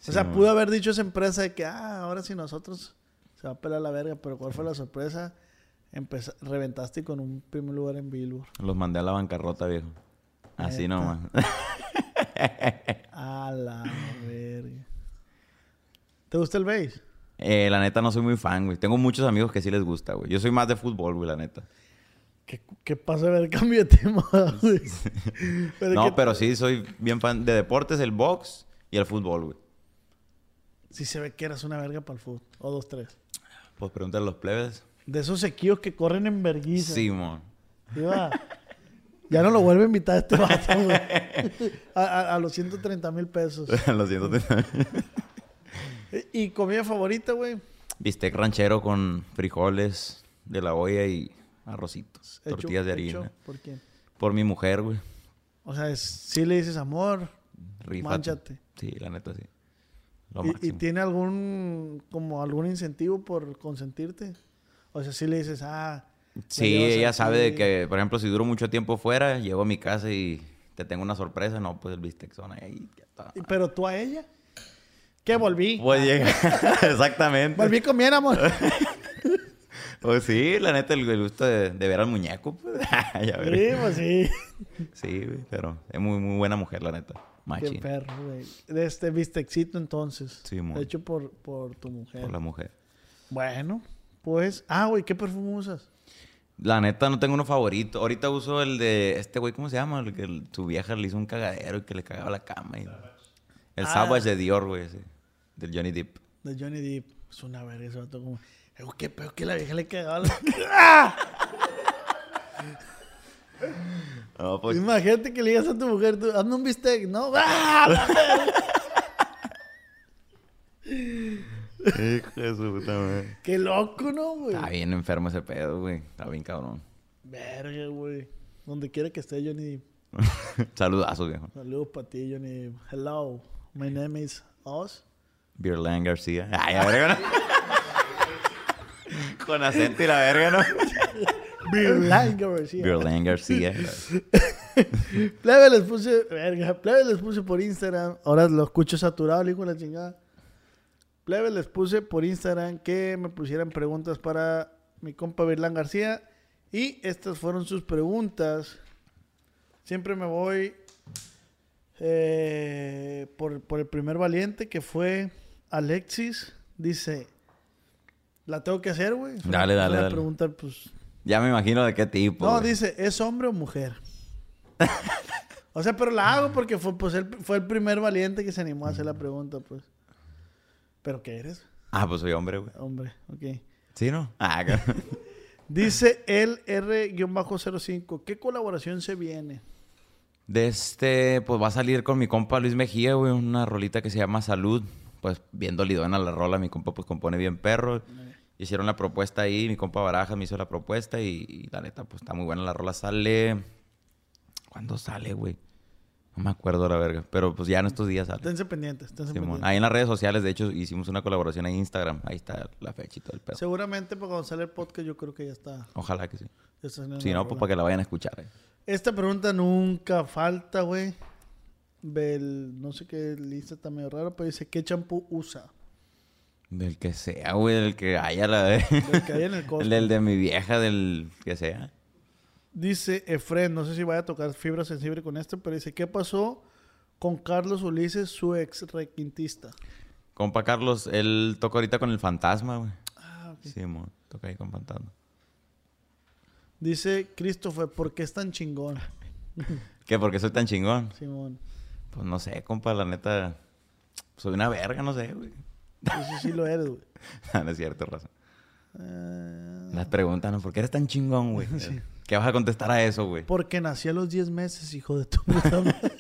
O sea, man. pudo haber dicho esa empresa de que, ah, ahora sí nosotros se va a pelar la verga, pero ¿cuál fue la sorpresa? Empeza- reventaste con un primer lugar en Billboard. Los mandé a la bancarrota, viejo. Así Neta. nomás. A la verga. ¿Te gusta el bass? Eh, la neta, no soy muy fan, güey. Tengo muchos amigos que sí les gusta, güey. Yo soy más de fútbol, güey, la neta. ¿Qué, qué pasa? A ver, cambio de tema, güey. Pero no, ¿qué- pero sí soy bien fan de deportes, el box y el fútbol, güey. Sí se ve que eras una verga para el fútbol. O dos, tres. Pues pregúntale a los plebes. De esos sequíos que corren en vergüenza. Sí, mon. Iba- Ya no lo vuelve a invitar a este vato, güey. A, a- a los 130 mil pesos. Lo siento. ¿Y comida favorita, güey? Bistec ranchero con frijoles de la olla y arrocitos. Hecho- tortillas de hecho harina. ¿Por quién? Por mi mujer, güey. O sea, sí le dices amor. Rífate. Mánchate. Sí, la neta, sí. Lo Y, tiene algún, como algún incentivo por consentirte? O sea, sí le dices, ah... Sí, ella sabe de que, por ejemplo, si duro mucho tiempo fuera, llego a mi casa y te tengo una sorpresa. No, pues el bistec son ahí. ya está. ¿Y- ¿Pero tú a ella? ¿Qué volví? Pues llega. Exactamente. Volví con amor. Pues sí, la neta, el, gusto de, de ver al muñeco. Pues. ya sí, pues sí. Sí, pero es muy, muy buena mujer, la neta. Qué perro, güey. De este bistecito, entonces. Sí, mon. Hecho por, por tu mujer. Por la mujer. Bueno, pues... Ah, güey, ¿qué perfume usas? La neta, no tengo uno favorito. Ahorita uso el de este güey, ¿cómo se llama? El que el- su vieja le hizo un cagadero y que le cagaba la cama. y- El Ah. Savage de Dior, güey, ese. Del Johnny Depp. De Johnny Depp. Es una verga ese vato como... Eh, ¿Qué pedo que la vieja le cagaba la... No, pues. Imagínate que le digas a tu mujer, tú, hazme un bistec, ¿no? ¡Ah! Hijo de su puta madre. ¡Qué loco, ¿no, güey? Está bien enfermo ese pedo, güey. Está bien cabrón. Verga, güey. Donde quiera que esté Johnny. Saludazos, viejo. Saludos para ti, Johnny. Hello, my name is Oz. Beerland García. Ay, a verga, ¿no? Con acento y la verga, ¿no? Beerland García. Beerland García. Plebe les puse, verga, plebe les puse por Instagram. Ahora lo escucho saturado, el hijo de la chingada. Plebe les puse por Instagram que me pusieran preguntas para mi compa Berlán García. Y estas fueron sus preguntas. Siempre me voy eh, por, por el primer valiente que fue Alexis. Dice, la tengo que hacer, güey. Dale, dale, dale. pregunta, pues, Ya me imagino de qué tipo. no, güey. dice, ¿es hombre o mujer? o sea, pero la hago porque fue, pues, él fue el primer valiente que se animó a hacer la pregunta, pues. ¿Pero qué eres? Ah, pues soy hombre, güey. Hombre, ok. ¿Sí, no? Ah, cabrón. Dice el R-05, ¿qué colaboración se viene? De este, pues va a salir con mi compa Luis Mejía, güey, una rolita que se llama Salud. Pues bien dolidona la rola, mi compa pues compone bien perro. Hicieron la propuesta ahí, mi compa Baraja me hizo la propuesta y, y la neta, pues está muy buena la rola. Sale... ¿Cuándo sale, güey? No me acuerdo la verga, pero pues ya en estos días sale. Esténse pendientes, Simón. pendientes. Ahí en las redes sociales, de hecho, hicimos una colaboración en Instagram. Ahí está la fecha y todo el pedo. Seguramente para cuando sale el podcast yo creo que ya está. Ojalá que sí. ya está en Si no, rola. pues para que la vayan a escuchar. eh. Esta pregunta nunca falta, güey. Del, no sé qué lista está medio raro, pero dice, ¿qué champú usa? Del que sea, güey, del que haya la de... Del que hay en el Costco. Del de mi vieja, del que sea. Dice Efren, no sé si vaya a tocar fibra sensible con esto, pero dice, ¿qué pasó con Carlos Ulises, su ex requintista? Compa Carlos, él toca ahorita con el fantasma, güey. Ah, ok. Sí, mo, toca ahí con fantasma. Dice Christopher, ¿por qué es tan chingón? ¿Qué? ¿Por qué soy tan chingón? Simón. Pues no sé, compa, la neta. Soy una verga, no sé, güey. Eso sí lo eres, güey. no es cierto, raza. Eh, Las preguntas, ¿no? ¿Por qué eres tan chingón, güey? ¿Qué vas a contestar a eso, güey? porque nací a los 10 meses, hijo de tu puta madre.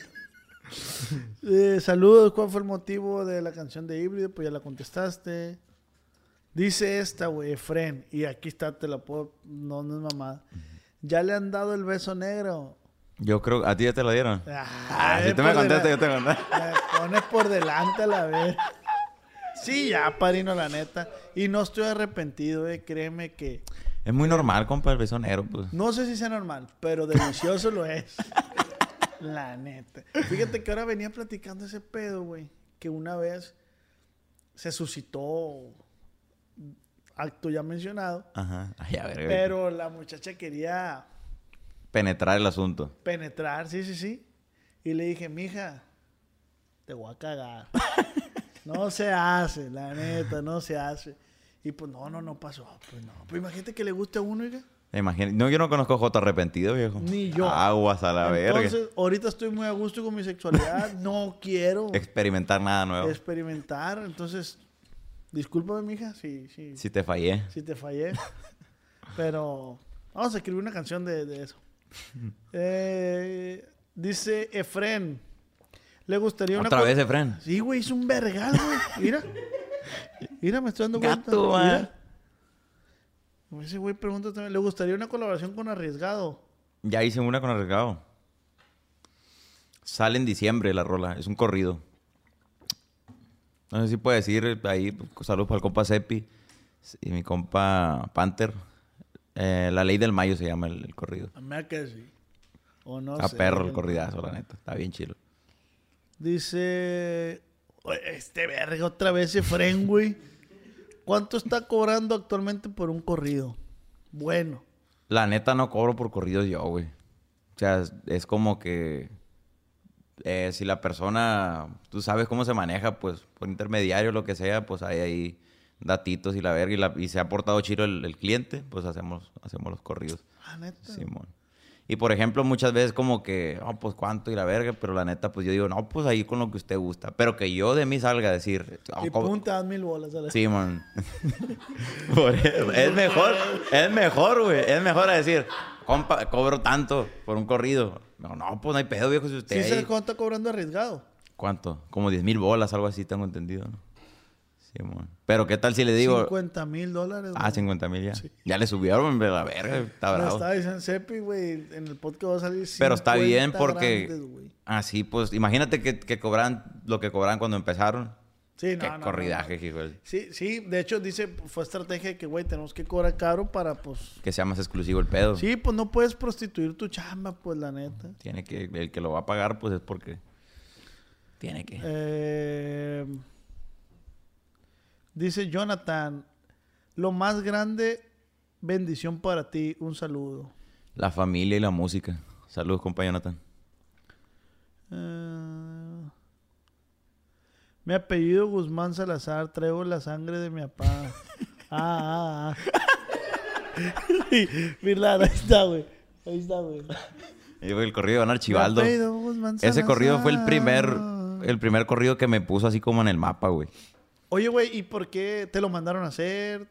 Eh, saludos, ¿cuál fue el motivo de la canción de híbrido? Pues ya la contestaste. Dice esta, güey, Efren, y aquí está, te la puedo, no, no es mamada. Ya le han dado el beso negro. Yo creo... ¿A ti ya te lo dieron? Ah, si eh, tú me contestas, yo te contesto. Me pones por delante a la vez. Sí, ya, padrino, la neta. Y no estoy arrepentido, eh. Créeme que... Es muy normal, compa, el beso negro, pues. No sé si sea normal, pero delicioso lo es. La neta. Fíjate que ahora venía platicando ese pedo, güey. Que una vez se suscitó acto ya mencionado. Ajá. Ay, a ver. Pero la muchacha quería Penetrar el asunto. penetrar, sí, sí, sí. Y le dije, mija, te voy a cagar. no se hace, la neta, no se hace. Y pues no, no, no pasó. Pues no. Pues imagínate que le guste a uno, oiga. Imagina... No, yo no conozco a J arrepentido, viejo. Ni yo. Aguas a la verga. Entonces, ahorita estoy muy a gusto con mi sexualidad. no quiero Experimentar nada nuevo. experimentar. Entonces, discúlpame, mija, si, si, Si te fallé. si te fallé. Pero vamos a escribir una canción de, de eso. Eh, dice Efren. Le gustaría una... Otra vez, Efren. Sí, güey, es un vergal, güey. Mira. Mira, me estoy dando cuenta. Gato, ah. Mira. Ese güey pregunta también. ¿Le gustaría una colaboración con Arriesgado? Ya hice una con Arriesgado. Sale en diciembre la rola. Es un corrido. No sé si puedo decir ahí. Saludos para el compa Cepi y mi compa Panther. Eh, la ley del mayo se llama el, el corrido. A mí me que sí. O no a sé. perro el corridazo, la neta. Está bien chido. Dice... "Oye, Este verga otra vez Efren, güey. ¿Cuánto está cobrando actualmente por un corrido? Bueno. La neta no cobro por corridos yo, güey. O sea, es, es como que... eh, si la persona... Tú sabes cómo se maneja, pues, por intermediario, lo que sea, pues hay ahí datitos y la verga. Y, la- y se ha portado chido el, el cliente, pues hacemos, hacemos los corridos. Ah, neta. Simón. Y por ejemplo, muchas veces como que, oh, pues cuánto y la verga, pero la neta, pues yo digo, no, pues ahí con lo que usted gusta. Pero que yo de mí salga a decir, "Oh, y punta, mil bolas a la... Sí, man. Por eso, es mejor, es mejor, güey. Es mejor a decir, compa, cobro tanto por un corrido. No, no, pues no hay pedo, viejo, si usted Sí, ahí- se cuánto está cobrando arriesgado. ¿Cuánto? Como 10 mil bolas, algo así, tengo entendido, ¿no? Sí. Pero ¿qué tal si le digo... 50 mil dólares. Ah, güey. 50 mil ya. Ya le subieron, la verga, está bravo. estaba diciendo Cepi, güey. En el podcast va a salir Pero está 50 bien porque... grandes. Así, pues, imagínate que, que cobran lo que cobran cuando empezaron. Sí, no, Qué no, corridaje, no. Sí, sí. De hecho, dice, fue estrategia de que, güey, tenemos que cobrar caro para, pues... Que sea más exclusivo el pedo. Sí, pues no puedes prostituir tu chamba, pues, la neta. Tiene que... El que lo va a pagar, pues, es porque... Tiene que... Eh, dice Jonathan, lo más grande bendición para ti, un saludo. La familia y la música. Saludos, compa Jonathan. Eh, mi apellido Guzmán Salazar, traigo la sangre de mi papá. ah, ah, ah. Sí, Mira, ahí está, güey. Ahí está, güey. El corrido de Don Archibaldo. Apellido Ese corrido fue el primer... El primer corrido que me puso así como en el mapa, güey. Oye, güey, ¿y por qué te lo mandaron a hacer?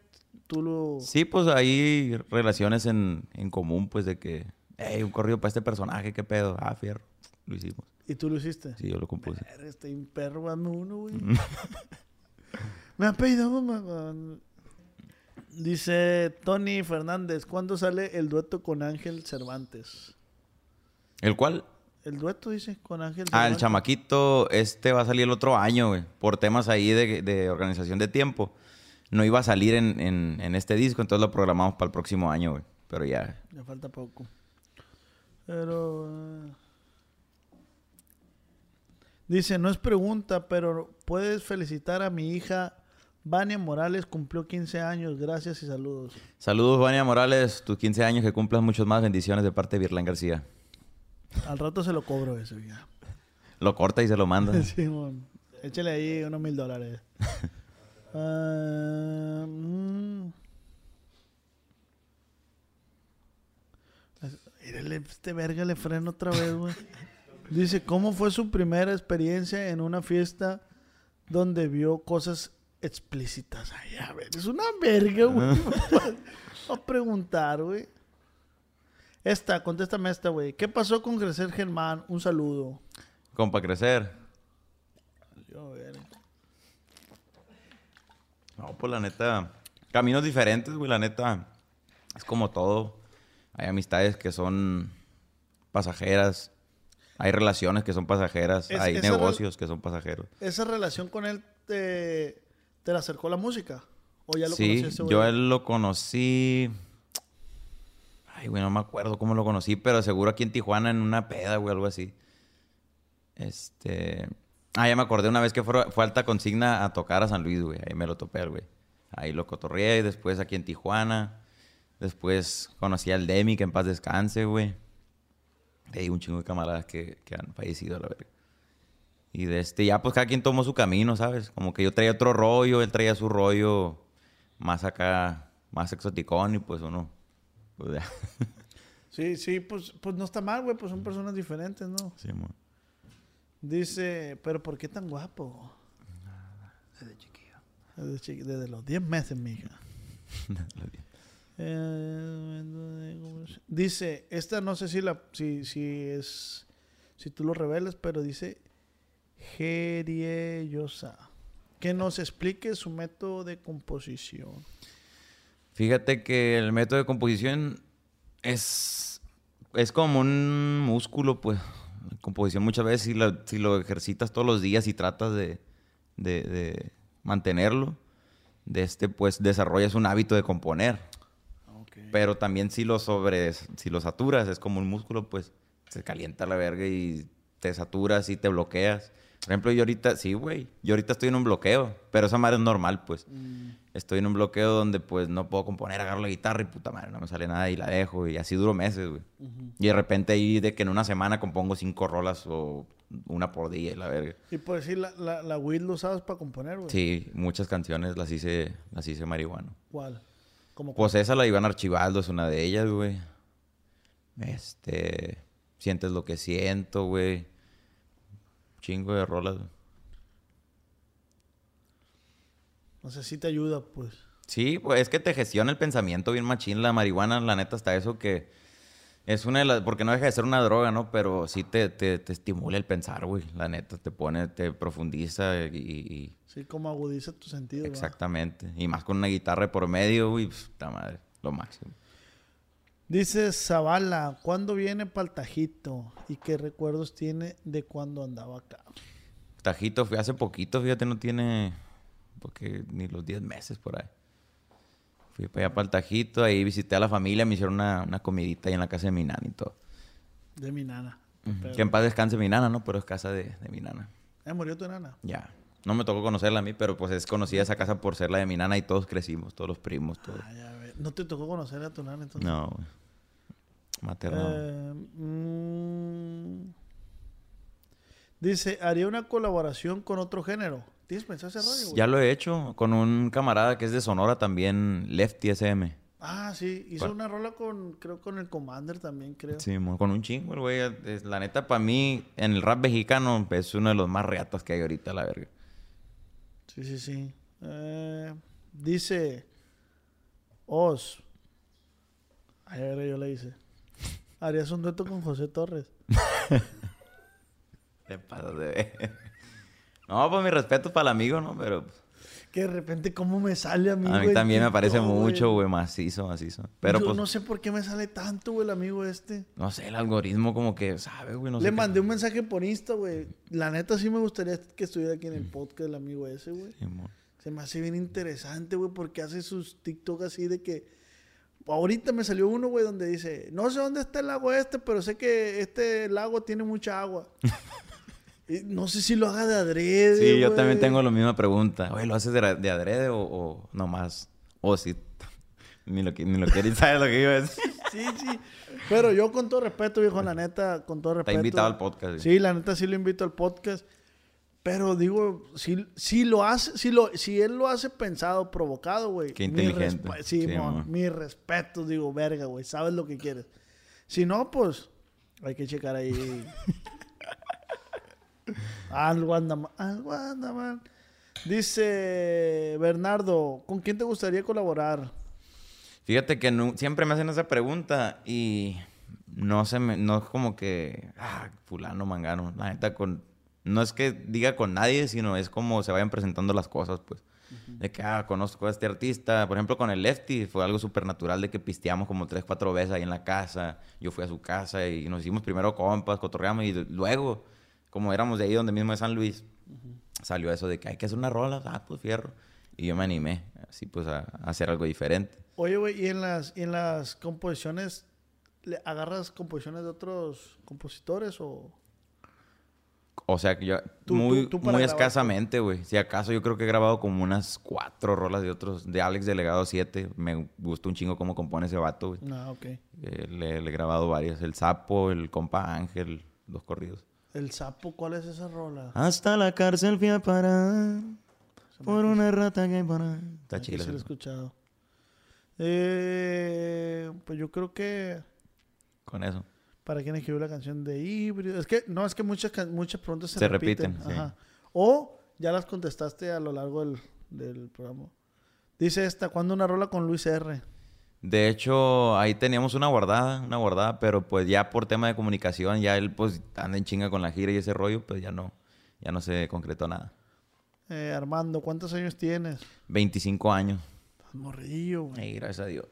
Tú lo... Sí, pues hay relaciones en, en común, pues, de que... Hey, un corrido para este personaje, qué pedo. Ah, fierro. Lo hicimos. ¿Y tú lo hiciste? Sí, yo lo compuse. Está un perro, dame uno, güey. Me han pedido Guzmán. Dice Tony Fernández, ¿cuándo sale el dueto con Ángel Cervantes? ¿El cual? El dueto, dice, con Ángel Ah, el chamaquito, este va a salir el otro año, güey. Por temas ahí de, de organización de tiempo. No iba a salir en, en- en este disco, entonces lo programamos para el próximo año, güey. Pero ya. Ya falta poco. Pero. eh, Dice, no es pregunta, pero puedes felicitar a mi hija Vania Morales, cumplió 15 años. Gracias y saludos. Saludos, Vania Morales. Tus 15 años, que cumplas muchos más bendiciones de parte de Virlán García. Al rato se lo cobro eso ya. Lo corta y se lo manda. Simón, échale ahí unos mil dólares. Mm. Mírale, este verga le freno otra vez, güey. Dice, ¿cómo fue su primera experiencia en una fiesta donde vio cosas explícitas? Ay, a ver, es una verga, güey. A preguntar, güey. Esta, contéstame esta, güey. ¿Qué pasó con Crecer Germán? Un saludo. Compa crecer. Yo, a ver. No, pues la neta. Caminos diferentes, güey, la neta. Es como todo. Hay amistades que son pasajeras. Hay relaciones que son pasajeras. Es- hay negocios que son pasajeros. ¿Esa relación con él te, te la acercó la música? ¿O ya lo sí, yo a él lo conocí. Ay, güey, no me acuerdo cómo lo conocí, pero seguro aquí en Tijuana en una peda, güey, algo así. Este. Ah, ya me acordé una vez que fue, alta consigna a tocar a San Luis, güey. Ahí me lo topé, güey. Ahí lo cotorreé, después aquí en Tijuana. Después conocí al Demi, que en paz descanse, güey. Hay un chingo de camaradas que, que han fallecido, a la. Y de este, ya pues cada quien tomó su camino, ¿sabes? Como que yo traía otro rollo, él traía su rollo más acá, más exoticón y pues uno, pues. Sí, sí, pues, pues no está mal, güey. Pues son personas diferentes, ¿no? Sí, mo. Dice, pero ¿por qué tan guapo? Desde chiquillo. Desde, chiqui- desde los 10 meses, mija. Eh, dice, esta no sé si la si, si es si tú lo revelas, pero dice Gerieyosa. Que nos explique su método de composición. Fíjate que el método de composición es, es como un músculo, pues. La composición muchas veces si, la- si lo ejercitas todos los días y tratas de, de- de mantenerlo, de este, pues desarrollas un hábito de componer. Pero también si lo sobre, si lo saturas, es como un músculo, pues se calienta la verga y te saturas y te bloqueas. Por ejemplo, yo ahorita, sí, güey, yo ahorita estoy en un bloqueo, pero esa madre es normal, pues. Estoy en un bloqueo donde pues no puedo componer, agarro la guitarra y puta madre, no me sale nada y la dejo y así duro meses, güey. Y de repente ahí de que en una semana compongo cinco rolas o una por día y la verga. Y por decir, la, la, la weed lo usabas para componer, güey. Sí, muchas canciones las hice, las hice marihuano. ¿Cuál? Como Pues esa la Iván Archibaldo es una de ellas, güey. Este. Sientes lo que siento, güey. Chingo de rolas. no sé si te ayuda, pues. Sí, pues es que te gestiona el pensamiento bien machín la marihuana, la neta, hasta eso que es una de las. Porque no deja de ser una droga, ¿no? Pero sí te, te, te estimula el pensar, güey. La neta, te pone, te profundiza y. y- Sí, como agudiza tu sentido. ¿verdad? exactamente. Y más con una guitarra por medio, güey. pues, Puta madre, lo máximo. Dice Zavala, ¿cuándo viene Paltajito? ¿Y qué recuerdos tiene de cuando andaba acá? Tajito fui hace poquito, fíjate, no tiene porque ni los 10 meses por ahí. Fui para allá para el Tajito, ahí visité a la familia, me hicieron una, una comidita ahí en la casa de mi nana y todo. De mi nana. Que en paz descanse mi nana, ¿no? Pero es casa de, de mi nana. Eh, murió tu nana. Ya. No me tocó conocerla a mí, pero pues es conocida esa casa por ser la de mi nana y todos crecimos, todos los primos, todos. ¿No te tocó conocer a tu nana entonces? No, güey. Materno. Eh, mm, dice, haría una colaboración con otro género. ¿Tienes pensado ese rollo, güey? ya lo he hecho con un camarada que es de Sonora también, Lefty SM. Ah, sí. Hizo ¿Cuál? una rola con, creo, con el Commander también, creo. Sí, con un chingo, güey. La neta, para mí, en el rap mexicano, es uno de los más reatas que hay ahorita, la verga. Sí, sí, sí. Eh, dice Oz. Ay, a ver, yo le hice. Harías un dueto con José Torres. Te de. No, pues mi respeto para el amigo, ¿no? Pero pues, Que de repente, ¿cómo me sale a mí, a mí güey, también me parece mucho, güey, macizo, macizo. Pero Yo pues, no sé por qué me sale tanto, güey, el amigo este. no sé, el algoritmo como que sabe, güey, no sé. Le qué- mandé un mensaje por Insta, güey. La neta sí me gustaría que estuviera aquí en el podcast el amigo ese, güey. Se me hace bien interesante, güey, porque hace sus TikTok así de que ahorita me salió uno, güey, donde dice, no sé dónde está el lago este, pero sé que este lago tiene mucha agua. No sé si lo haga de adrede. Sí, yo también tengo la misma pregunta. Oye, ¿lo haces de, de adrede o, o nomás? O si ni lo, que- ni lo quieres saber lo que yo es. Sí, sí. Pero yo con todo respeto, viejo, la neta, con todo respeto. Está invitado al podcast. Sí, la neta sí lo invito al podcast. Pero digo, si, si lo hace, si lo, si él lo hace pensado, provocado, güey. Qué inteligente. Sí, Sí, mon. mi respeto, digo, verga, güey. Sabes lo que quieres. Si no, pues hay que checar ahí. algo anda mal. Algo anda mal. Dice Bernardo, ¿con quién te gustaría colaborar? Fíjate que siempre me hacen esa pregunta y no se me, no es como que, ah, fulano, mangano. La neta, con, no es que diga con nadie, sino es como se vayan presentando las cosas, pues. De que, ah, conozco a este artista. Por ejemplo, con el Lefty fue algo súper natural de que pisteamos como tres, cuatro veces ahí en la casa. Yo fui a su casa y nos hicimos primero compas, cotorreamos y luego, como éramos de ahí donde mismo de San Luis, salió eso de que hay que hacer una rola. Ah, pues fierro. Y yo me animé, así pues, a, a hacer algo diferente. Oye, güey, ¿y en las, y en las composiciones, ¿le agarras composiciones de otros compositores o...? O sea, que yo Tú- muy, tú- tú para muy grabar, escasamente, güey. Si acaso yo creo que he grabado como unas cuatro rolas de otros, de Alex Delegado 7. Me gusta un chingo cómo compone ese vato, güey. No, ok. Eh, le, le he grabado varias. El Sapo, el Compa Ángel, dos corridos. El sapo, ¿cuál es esa rola? Hasta la cárcel fui a parar por una rata que hay por ahí. Está chido. sí lo he escuchado. Eh, pues yo creo que Con eso. para quien escribió la canción de híbrido. Es que, no, es que muchas, muchas preguntas se, Se repiten. repiten, sí. Ajá. O ya las contestaste a lo largo del, del programa. Dice esta, ¿cuándo una rola con Luis R? De hecho, ahí teníamos una guardada, una guardada, pero pues ya por tema de comunicación, ya él pues anda en chinga con la gira y ese rollo, pues ya no, ya no se concretó nada. Eh, Armando, ¿cuántos años tienes? 25 años. Estás morrillo, güey. Ey, gracias a Dios.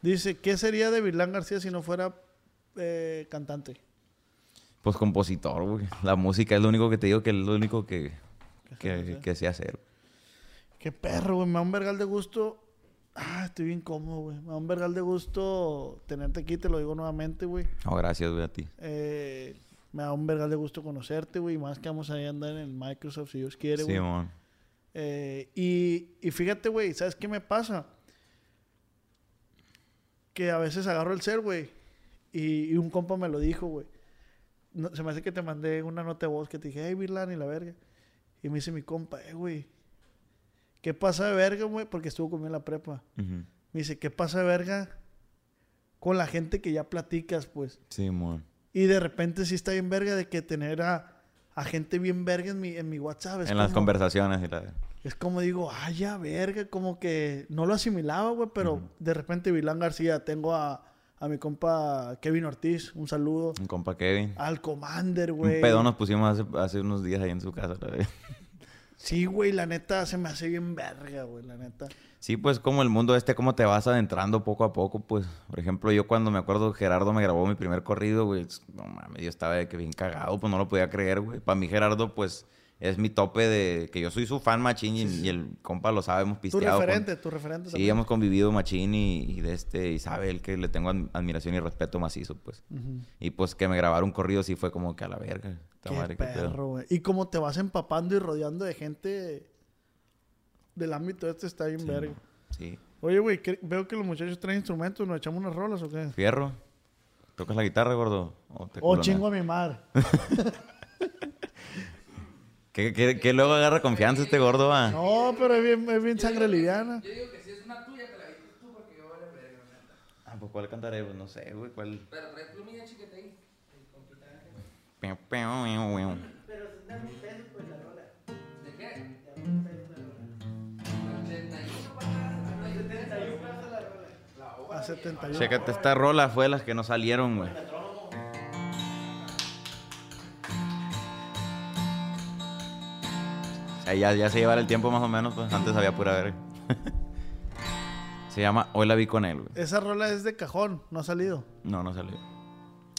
Dice, ¿qué sería de Vilán García si no fuera eh, cantante? Pues compositor, güey. La música es lo único que te digo que es lo único que, Que que, que sé hacer. Qué perro, güey. Me da un vergal de gusto. Ah, estoy bien cómodo, güey. Me da un vergal de gusto tenerte aquí, te lo digo nuevamente, güey. No, gracias, güey, a ti. Eh, me da un vergal de gusto conocerte, güey. Más que vamos a andar en el Microsoft, si Dios quiere, güey. Simón. Eh, y, y fíjate, güey, ¿sabes qué me pasa? Que a veces agarro el ser, güey. Y, y un compa me lo dijo, güey. No- se me hace que te mandé una nota de voz que te dije, hey, Virlan y la verga. Y me dice mi compa, eh, güey. ¿Qué pasa de verga, güey? Porque estuvo conmigo en la prepa. Me dice, ¿qué pasa de verga con la gente que ya platicas, pues? Simón. Y de repente sí está bien verga de que tener a, a gente bien verga en mi, en mi WhatsApp. Es En las conversaciones y la... es como digo, ay, ya, verga, como que no lo asimilaba, güey, pero de repente Vilán García, tengo a, a mi compa Kevin Ortiz, un saludo. Un compa Kevin. Al Commander, güey. Un pedo nos pusimos hace, hace unos días ahí en su casa. Sí, güey, la neta se me hace bien verga, güey, la neta. Sí, pues como el mundo este, cómo te vas adentrando poco a poco, pues. Por ejemplo, yo cuando me acuerdo Gerardo me grabó mi primer corrido, güey. No mames, yo estaba de que bien cagado, pues no lo podía creer, güey. Para mí Gerardo, pues, es mi tope de... Que yo soy su fan machín y, y el compa lo sabe, hemos Tu pisteado. con- referente, tu referente Sí, también. hemos convivido machín y, y de este... Y sabe él que le tengo adm- admiración y respeto macizo, pues. Y pues que me grabaron un corrido sí fue como que a la verga. Qué madre, perro, güey. Y como te vas empapando y rodeando de gente del ámbito este está bien Sí, verga. Sí. Oye, güey, ¿qué- veo que los muchachos traen instrumentos, ¿nos echamos unas rolas o qué? Fierro. ¿Tocas la guitarra, gordo? ¿O te Oh, chingo a mi madre. ¿Qué, qué, qué luego agarra confianza este gordo, va? No, pero es bien, es bien sangre liviana. Yo digo que si es una tuya, te la dices tú porque yo vale verga, neta. Ah, pues ¿cuál cantaré? Pues no sé, güey, ¿cuál? Pero trae plumilla chiquita ahí. Pew, pew, pew, pew. ¿De qué? 81 para A 71. Chécate, esta rola fue de las que no salieron, güey. O sea, ya, ya se lleva el tiempo más o menos, pues antes había pura verga. se llama Hoy la vi con él, güey. Esa rola es de cajón, no ha salido. No, no salió.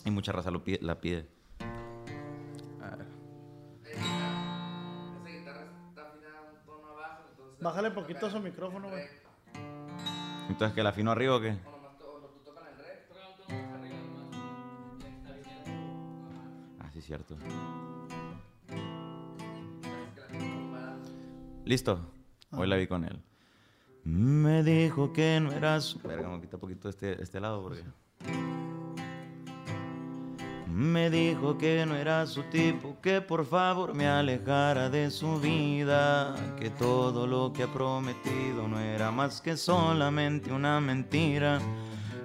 Y mucha raza lo pide- la pide. Afinada un. Bájale poquito a su micrófono, güey. Entonces, ¿que la afino arriba o qué? Ah, sí, cierto. Listo. Hoy la vi con él. Me dijo que no eras. Verga, me quita poquito este, este lado porque. Me dijo que no era su tipo, que por favor me alejara de su vida, que todo lo que ha prometido no era más que solamente una mentira.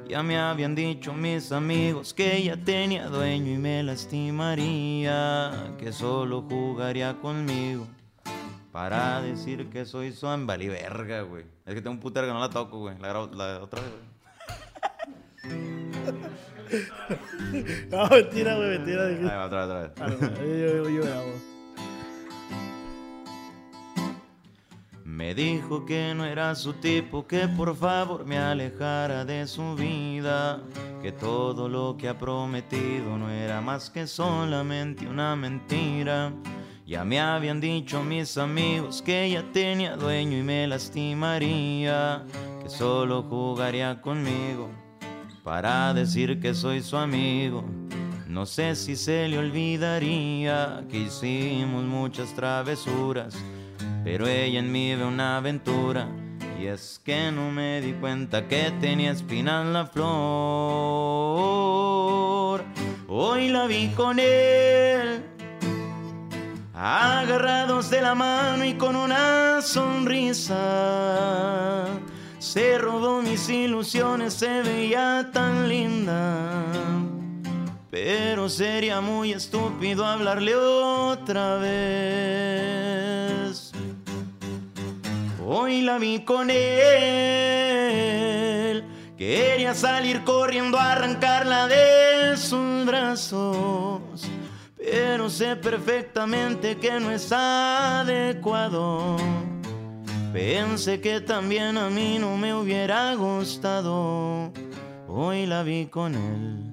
Ya me habían dicho mis amigos que ella tenía dueño y me lastimaría, que solo jugaría conmigo para decir que soy su verga, güey. Es que tengo un putero que no la toco, güey. La, la otra vez, güey. No, mentira, güey, mentira. Ahí va, otra vez, otra vez. Ah, no, yo, yo, yo grabo. Me dijo que no era su tipo, que por favor me alejara de su vida, que todo lo que ha prometido no era más que solamente una mentira. Ya me habían dicho mis amigos que ella tenía dueño y me lastimaría, que solo jugaría conmigo para decir que soy su amigo. No sé si se le olvidaría que hicimos muchas travesuras, pero ella en mí ve una aventura. Y es que no me di cuenta que tenía espina en la flor. Hoy la vi con él, agarrados de la mano y con una sonrisa. Se robó mis ilusiones, se veía tan linda. Pero sería muy estúpido hablarle otra vez. Hoy la vi con él. Quería salir corriendo a arrancarla de sus brazos. Pero sé perfectamente que no es adecuado. Pensé que también a mí no me hubiera gustado. Hoy la vi con él.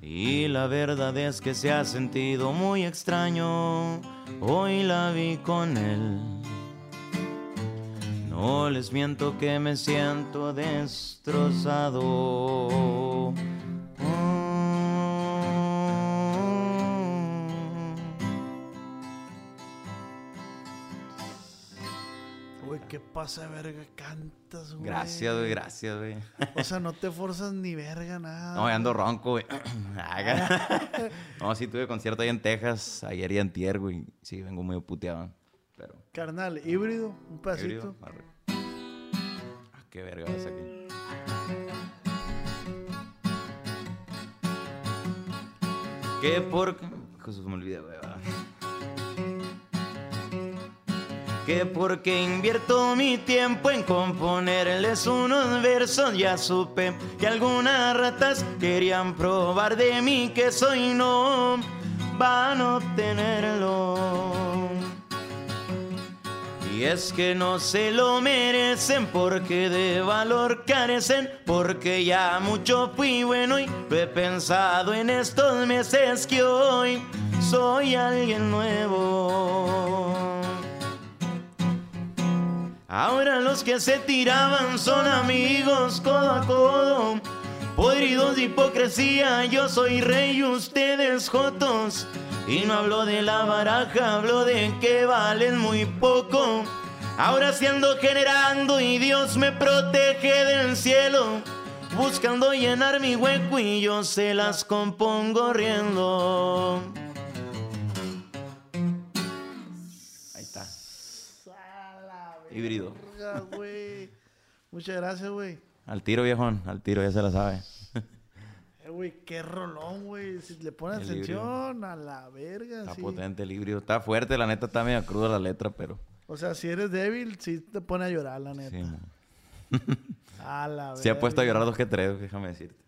Y la verdad es que se ha sentido muy extraño. Hoy la vi con él. No les miento que me siento destrozado. ¿Qué pasa, verga? Cantas, güey. Gracias, güey, gracias, güey. O sea, no te forzas ni verga, nada. No, ya ando ronco, güey. Haga. no, sí tuve concierto ahí en Texas ayer y antier, güey. Sí, vengo muy puteado. Pero. Carnal, híbrido, un pedacito. híbrido, arre. Ah, qué verga vas aquí. Que por... Jesús me olvidé, güey. Que porque invierto mi tiempo en componerles unos versos, ya supe que algunas ratas querían probar de mí que soy no van a obtenerlo. Y es que no se lo merecen porque de valor carecen, porque ya mucho fui bueno y lo he pensado en estos meses que hoy soy alguien nuevo. Ahora los que se tiraban son amigos codo a codo. Podridos de hipocresía, yo soy rey ustedes jotos. Y no hablo de la baraja, hablo de que valen muy poco. Ahora sí ando generando y Dios me protege del cielo. Buscando llenar mi hueco y yo se las compongo riendo. Híbrido. Verga, güey. Muchas gracias, güey. Al tiro, viejón. Al tiro, ya se la sabe. Eh, güey, qué rolón, güey. Si le pones El híbrido. atención a la verga, Está sí. potente el híbrido. Está fuerte, la neta está medio cruda la letra, pero. O sea, si eres débil, sí te pone a llorar, la neta. Sí. A la Se ha puesto a verga. llorar dos que tres, déjame decirte.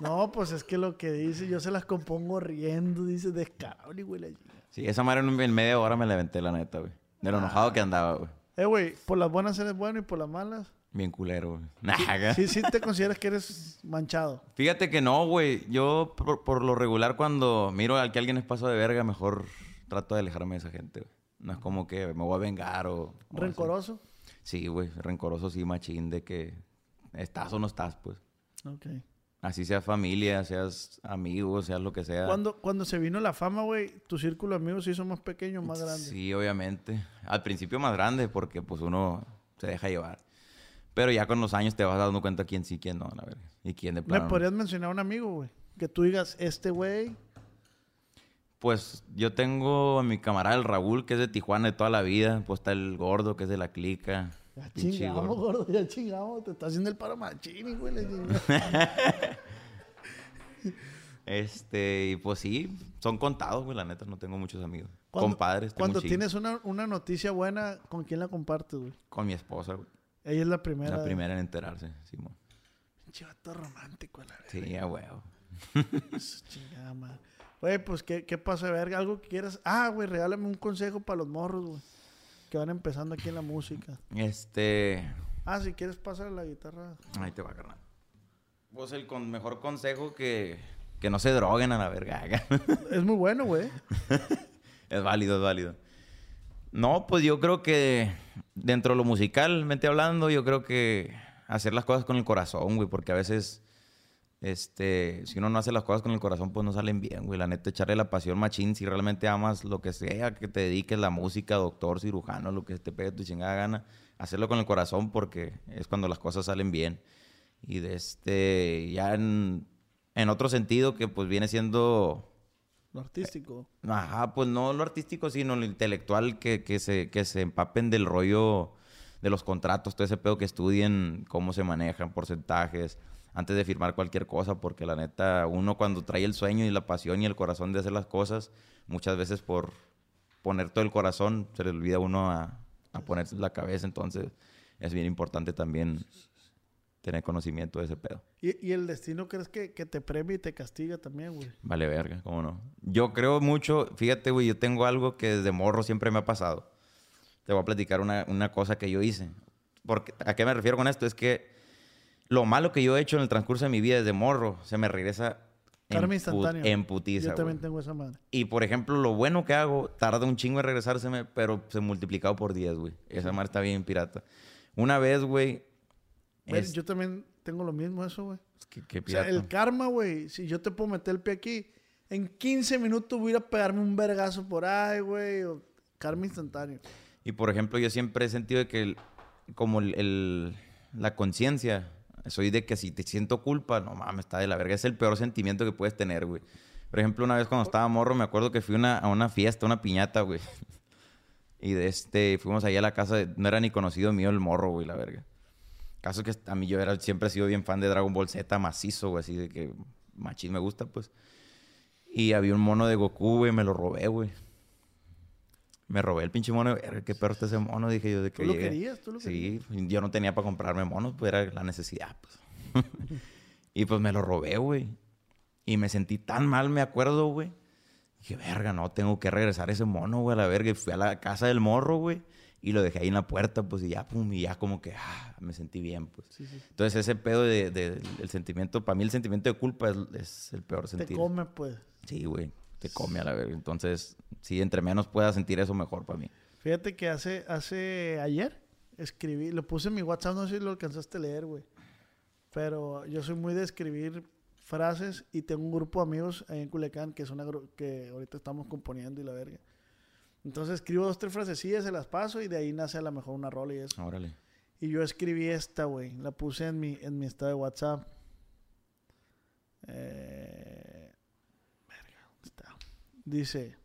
No, pues es que lo que dice, yo se las compongo riendo, dice descarado, ni güey. la. Sí, esa madre en media hora me la aventé, la neta, güey. De lo enojado que andaba, güey. Eh, güey, por las buenas eres bueno y por las malas. Bien culero, güey. Naga. Sí, sí te consideras que eres manchado. Fíjate que no, güey. Yo, por, por lo regular, cuando miro al que alguien es paso de verga, mejor trato de alejarme de esa gente, güey. No es como que me voy a vengar o... o así. Rencoroso. Sí, güey, rencoroso sí, machín, de que estás o no estás, pues. Ok. Así seas familia, seas amigo, seas lo que sea. Cuando, cuando se vino la fama, güey, tu círculo de amigos se hizo más pequeño o más grande. Sí, obviamente. Al principio más grande porque pues uno se deja llevar. Pero ya con los años te vas dando cuenta quién sí, quién no, la verdad. Y quién de ¿Me plano. no. podrías mencionar un amigo, güey? Que tú digas, este güey. Pues yo tengo a mi camarada el Raúl, que es de Tijuana de toda la vida. Pues está el gordo, que es de la clica. Ya Pinche chingamos, gordo. ya chingamos. Te está haciendo el paro machini, güey. Este, y pues sí, son contados, güey, la neta, no tengo muchos amigos. Compadres, Cuando tienes una, una noticia buena, ¿con quién la compartes, güey? Con mi esposa, güey. Ella es la primera. La de- primera en enterarse, Simón. Pinche vato romántico, la verga. Sí, a huevo. Chingada madre. Güey, pues, ¿qué, ¿qué pasa, verga? ¿Algo que quieras? Ah, güey, regálame un consejo para los morros, güey. Que van empezando aquí en la música. Este, Ah, si quieres, pásale la guitarra. ahí te va, carnal. Pues el con mejor consejo que, que no se droguen a la verga. Es muy bueno, güey. es válido, es válido. No, pues yo creo que dentro de lo musicalmente hablando, yo creo que hacer las cosas con el corazón, güey, porque a veces, este, si uno no hace las cosas con el corazón, pues no salen bien, güey. La neta, echarle la pasión machín, si realmente amas lo que sea, que te dediques la música, doctor, cirujano, lo que te pegue tu chingada gana, hacerlo con el corazón porque es cuando las cosas salen bien. Y de este, ya en, en otro sentido que pues viene siendo Lo artístico. Ajá, pues no lo artístico, sino lo intelectual, que, que, se, que se empapen del rollo de los contratos, todo ese pedo que estudien cómo se manejan, porcentajes, antes de firmar cualquier cosa, porque la neta, uno cuando trae el sueño y la pasión y el corazón de hacer las cosas, muchas veces por poner todo el corazón, se le olvida a uno a, a ponerse la cabeza, entonces es bien importante también tener conocimiento de ese pedo. ¿Y, y el destino crees que, que te premia y te castiga también, güey? Vale, verga, ¿cómo no? Yo creo mucho, fíjate, güey, yo tengo algo que desde morro siempre me ha pasado. Te voy a platicar una, una cosa que yo hice. Porque, ¿A qué me refiero con esto? Es que lo malo que yo he hecho en el transcurso de mi vida desde morro se me regresa instantáneo. en putiza, Yo también tengo esa madre. Y, por ejemplo, lo bueno que hago tarda un chingo en regresárseme, pero se multiplicado por 10, güey. Esa madre está bien pirata. Una vez, güey... Es- Yo también tengo lo mismo eso, güey. ¿Qué, qué O sea, pirata? el karma, güey. Si yo te puedo meter el pie aquí, en 15 minutos voy a ir a pegarme un vergazo por ahí, güey. o Karma instantáneo. Y por ejemplo, yo siempre he sentido que el- como el, el- la conciencia, soy de que si te siento culpa, no mames, está de la verga. Es el peor sentimiento que puedes tener, güey. Por ejemplo, una vez cuando estaba morro, me acuerdo que fui una- a una fiesta, una piñata, güey. Y de este, fuimos allá a la casa, no era ni conocido mío el morro, güey, la verga. Caso que a mí yo era, siempre he sido bien fan de Dragon Ball Z, macizo, güey, así de que machín me gusta, pues. Y había un mono de Goku, güey, me lo robé, güey. Me robé el pinche mono. Qué perro está ese mono, dije yo. De que ¿Tú lo llegué. querías? ¿Tú lo Sí, yo no tenía para comprarme monos, pues era la necesidad, pues. y pues me lo robé, güey. Y me sentí tan mal, me acuerdo, güey. Dije, verga, no, tengo que regresar ese mono, güey, a la verga. Y fui a la casa del morro, güey. Y lo dejé ahí en la puerta, pues, y ya, pum, y ya como que, ah, me sentí bien, pues. Sí, sí. Entonces, ese pedo de, de- el sentimiento, para mí el sentimiento de culpa es, es el peor Te sentir. come, pues. Sí, güey, te come a la verga. Entonces, si entre menos pueda sentir eso, mejor para mí. Fíjate que hace, hace ayer escribí, lo puse en mi WhatsApp, no sé si lo alcanzaste a leer, güey. Pero yo soy muy de escribir frases y tengo un grupo de amigos ahí en Culiacán que es una que ahorita estamos componiendo y la verga. Entonces escribo dos, tres frasecillas, se las paso y de ahí nace a lo mejor una rola y eso. Órale. Y yo escribí esta, güey. La puse en mi, en mi estado de WhatsApp. Eh. Dice,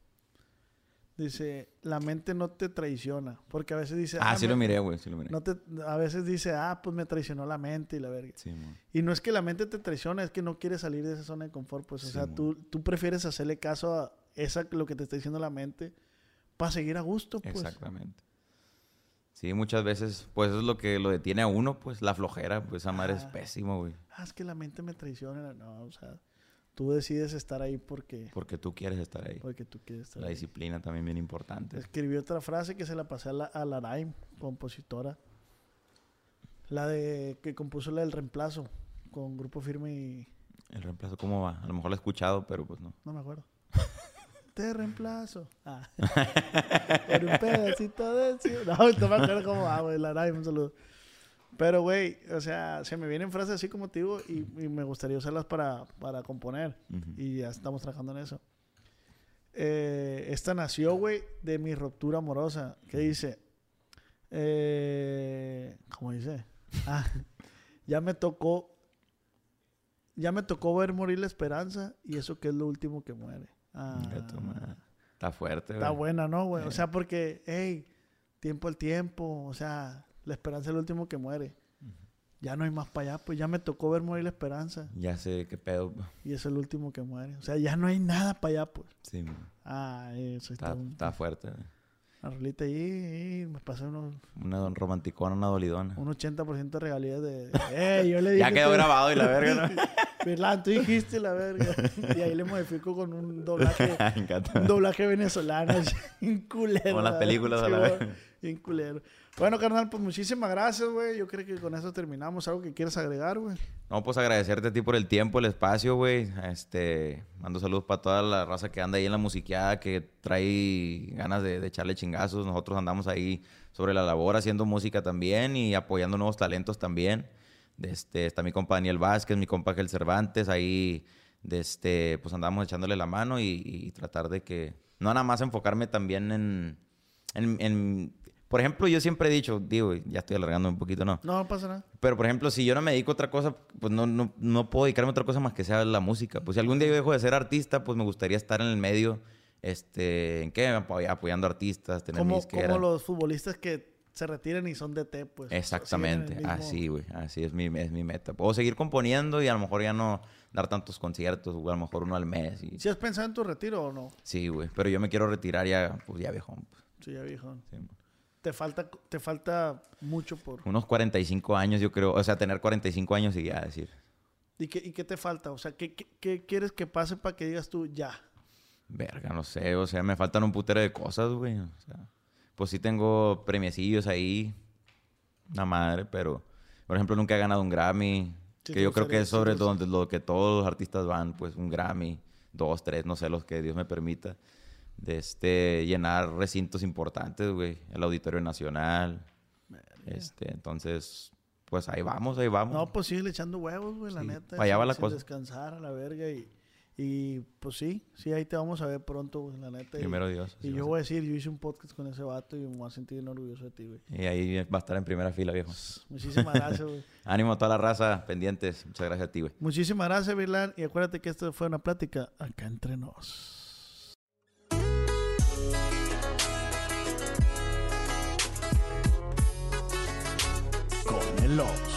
dice, la mente no te traiciona. Porque a veces dice, Ah, sí me- lo miré, güey, sí lo miré. no te, a veces dice, ah, pues me traicionó la mente y la verga. Sí. Y no es que la mente te traiciona, es que no quieres salir de esa zona de confort. Pues, o Sí, sea, tú, tú prefieres hacerle caso a esa, lo que te está diciendo la mente para seguir a gusto, pues. Exactamente. Sí, muchas veces, pues eso es lo que lo detiene a uno, pues la flojera, pues esa madre es Ah. pésimo, güey. Ah, es que la mente me traiciona. No, o sea, tú decides estar ahí porque, Porque tú quieres estar ahí. porque tú quieres estar La ahí. disciplina también bien importante. Escribí otra frase que se la pasé a la, a la Raim, compositora. La de que compuso la del reemplazo con Grupo Firme y... El reemplazo, ¿cómo va? A lo mejor lo he escuchado, pero pues no. No me acuerdo. te reemplazo. Ah. Por un pedacito de. No, no me acuerdo cómo va, güey. La verdad, un saludo. Pero, güey, o sea, se me vienen frases así como te digo y, y me gustaría usarlas para, para componer. Y ya estamos trabajando en eso. Eh, esta nació, güey, de mi ruptura amorosa. ¿Qué dice? Eh, ¿Cómo dice? Ah, ya me tocó. Ya me tocó ver morir la esperanza y eso que es lo último que muere. Ah. Está fuerte, está güey. buena, ¿no, güey? O sea, porque, hey, tiempo al tiempo, o sea, la esperanza es lo último que muere. Ya no hay más para allá, pues ya me tocó ver morir la esperanza Ya sé qué pedo. y es lo último que muere. O sea, ya no hay nada para allá, pues. Sí, man. Ah, eso está, está, está fuerte. güey. Una rolita ahí me pasé unos, Una don romanticona, una dolidona. un 80% de regalías de... ¡Eh! Yo le dije... Ya quedó que- grabado y la verga, ¿no? Tú dijiste la verga. Y ahí le modifico con un doblaje... Un doblaje venezolano. bien culero. Como las películas Sí, la vez. Bien culero. Bueno, carnal, pues muchísimas gracias, güey. Yo creo que con eso terminamos. ¿Algo que quieras agregar, güey? No, pues agradecerte a ti por el tiempo, el espacio, güey. Este, mando saludos para toda la raza que anda ahí en la musiqueada, que trae ganas de, echarle chingazos. Nosotros andamos ahí sobre la labor haciendo música también y apoyando nuevos talentos también. Este, está mi compa Daniel Vázquez, mi compa Gel Cervantes, ahí de este, pues andamos echándole la mano y, y tratar de que, no nada más enfocarme también en, en, en- por ejemplo, yo siempre he dicho, digo, ya estoy alargando un poquito, ¿no? No, pasa nada. Pero, por ejemplo, si yo no me dedico a otra cosa, pues no, no, no puedo dedicarme a otra cosa más que sea la música. Pues si algún día yo dejo de ser artista, pues me gustaría estar en el medio, este, ¿en qué? Apoy- Apoyando artistas, tener Como, disquera. como los futbolistas que se retiran y son de T, pues. Exactamente, mismo- así, güey, así es mi, es mi meta. Puedo seguir componiendo y a lo mejor ya no dar tantos conciertos, o a lo mejor uno al mes. Y... ¿Sí has pensado en tu retiro o no? Sí, güey, pero yo me quiero retirar ya, pues ya viejón. pues. Sí, ya viejo. Sí. Te falta, te falta mucho por... Unos 45 años, yo creo, o sea, tener 45 años y ya decir, ¿Y qué, ¿Y qué te falta? O sea, ¿qué, qué, qué quieres que pase para que digas tú ya? Verga, no sé, o sea, me faltan un putero de cosas, güey. O sea, pues sí tengo premiecillos ahí, una madre, pero, por ejemplo, nunca he ganado un Grammy, Sí, que yo creo que es sobre donde lo que todos los artistas van, pues un Grammy, dos, tres, no sé, los que Dios me permita, de este, llenar recintos importantes, güey, el Auditorio Nacional, este, entonces, pues ahí vamos, ahí vamos. No, pues sigue echando huevos, güey, la Sí, neta. allá va la sin cosa. descansar a la verga y, y pues sí, sí, ahí te vamos a ver pronto, güey, la neta. y- Primero Dios. Y va a yo voy a decir, yo hice un podcast con ese vato y me voy a sentir bien orgulloso de ti, güey. Y ahí va a estar en primera fila, viejo. Muchísimas gracias, güey. Ánimo a toda la raza, pendientes. Muchas gracias a ti, güey. Muchísimas gracias, Virlan. Y acuérdate que esto fue una plática acá entre nos. Con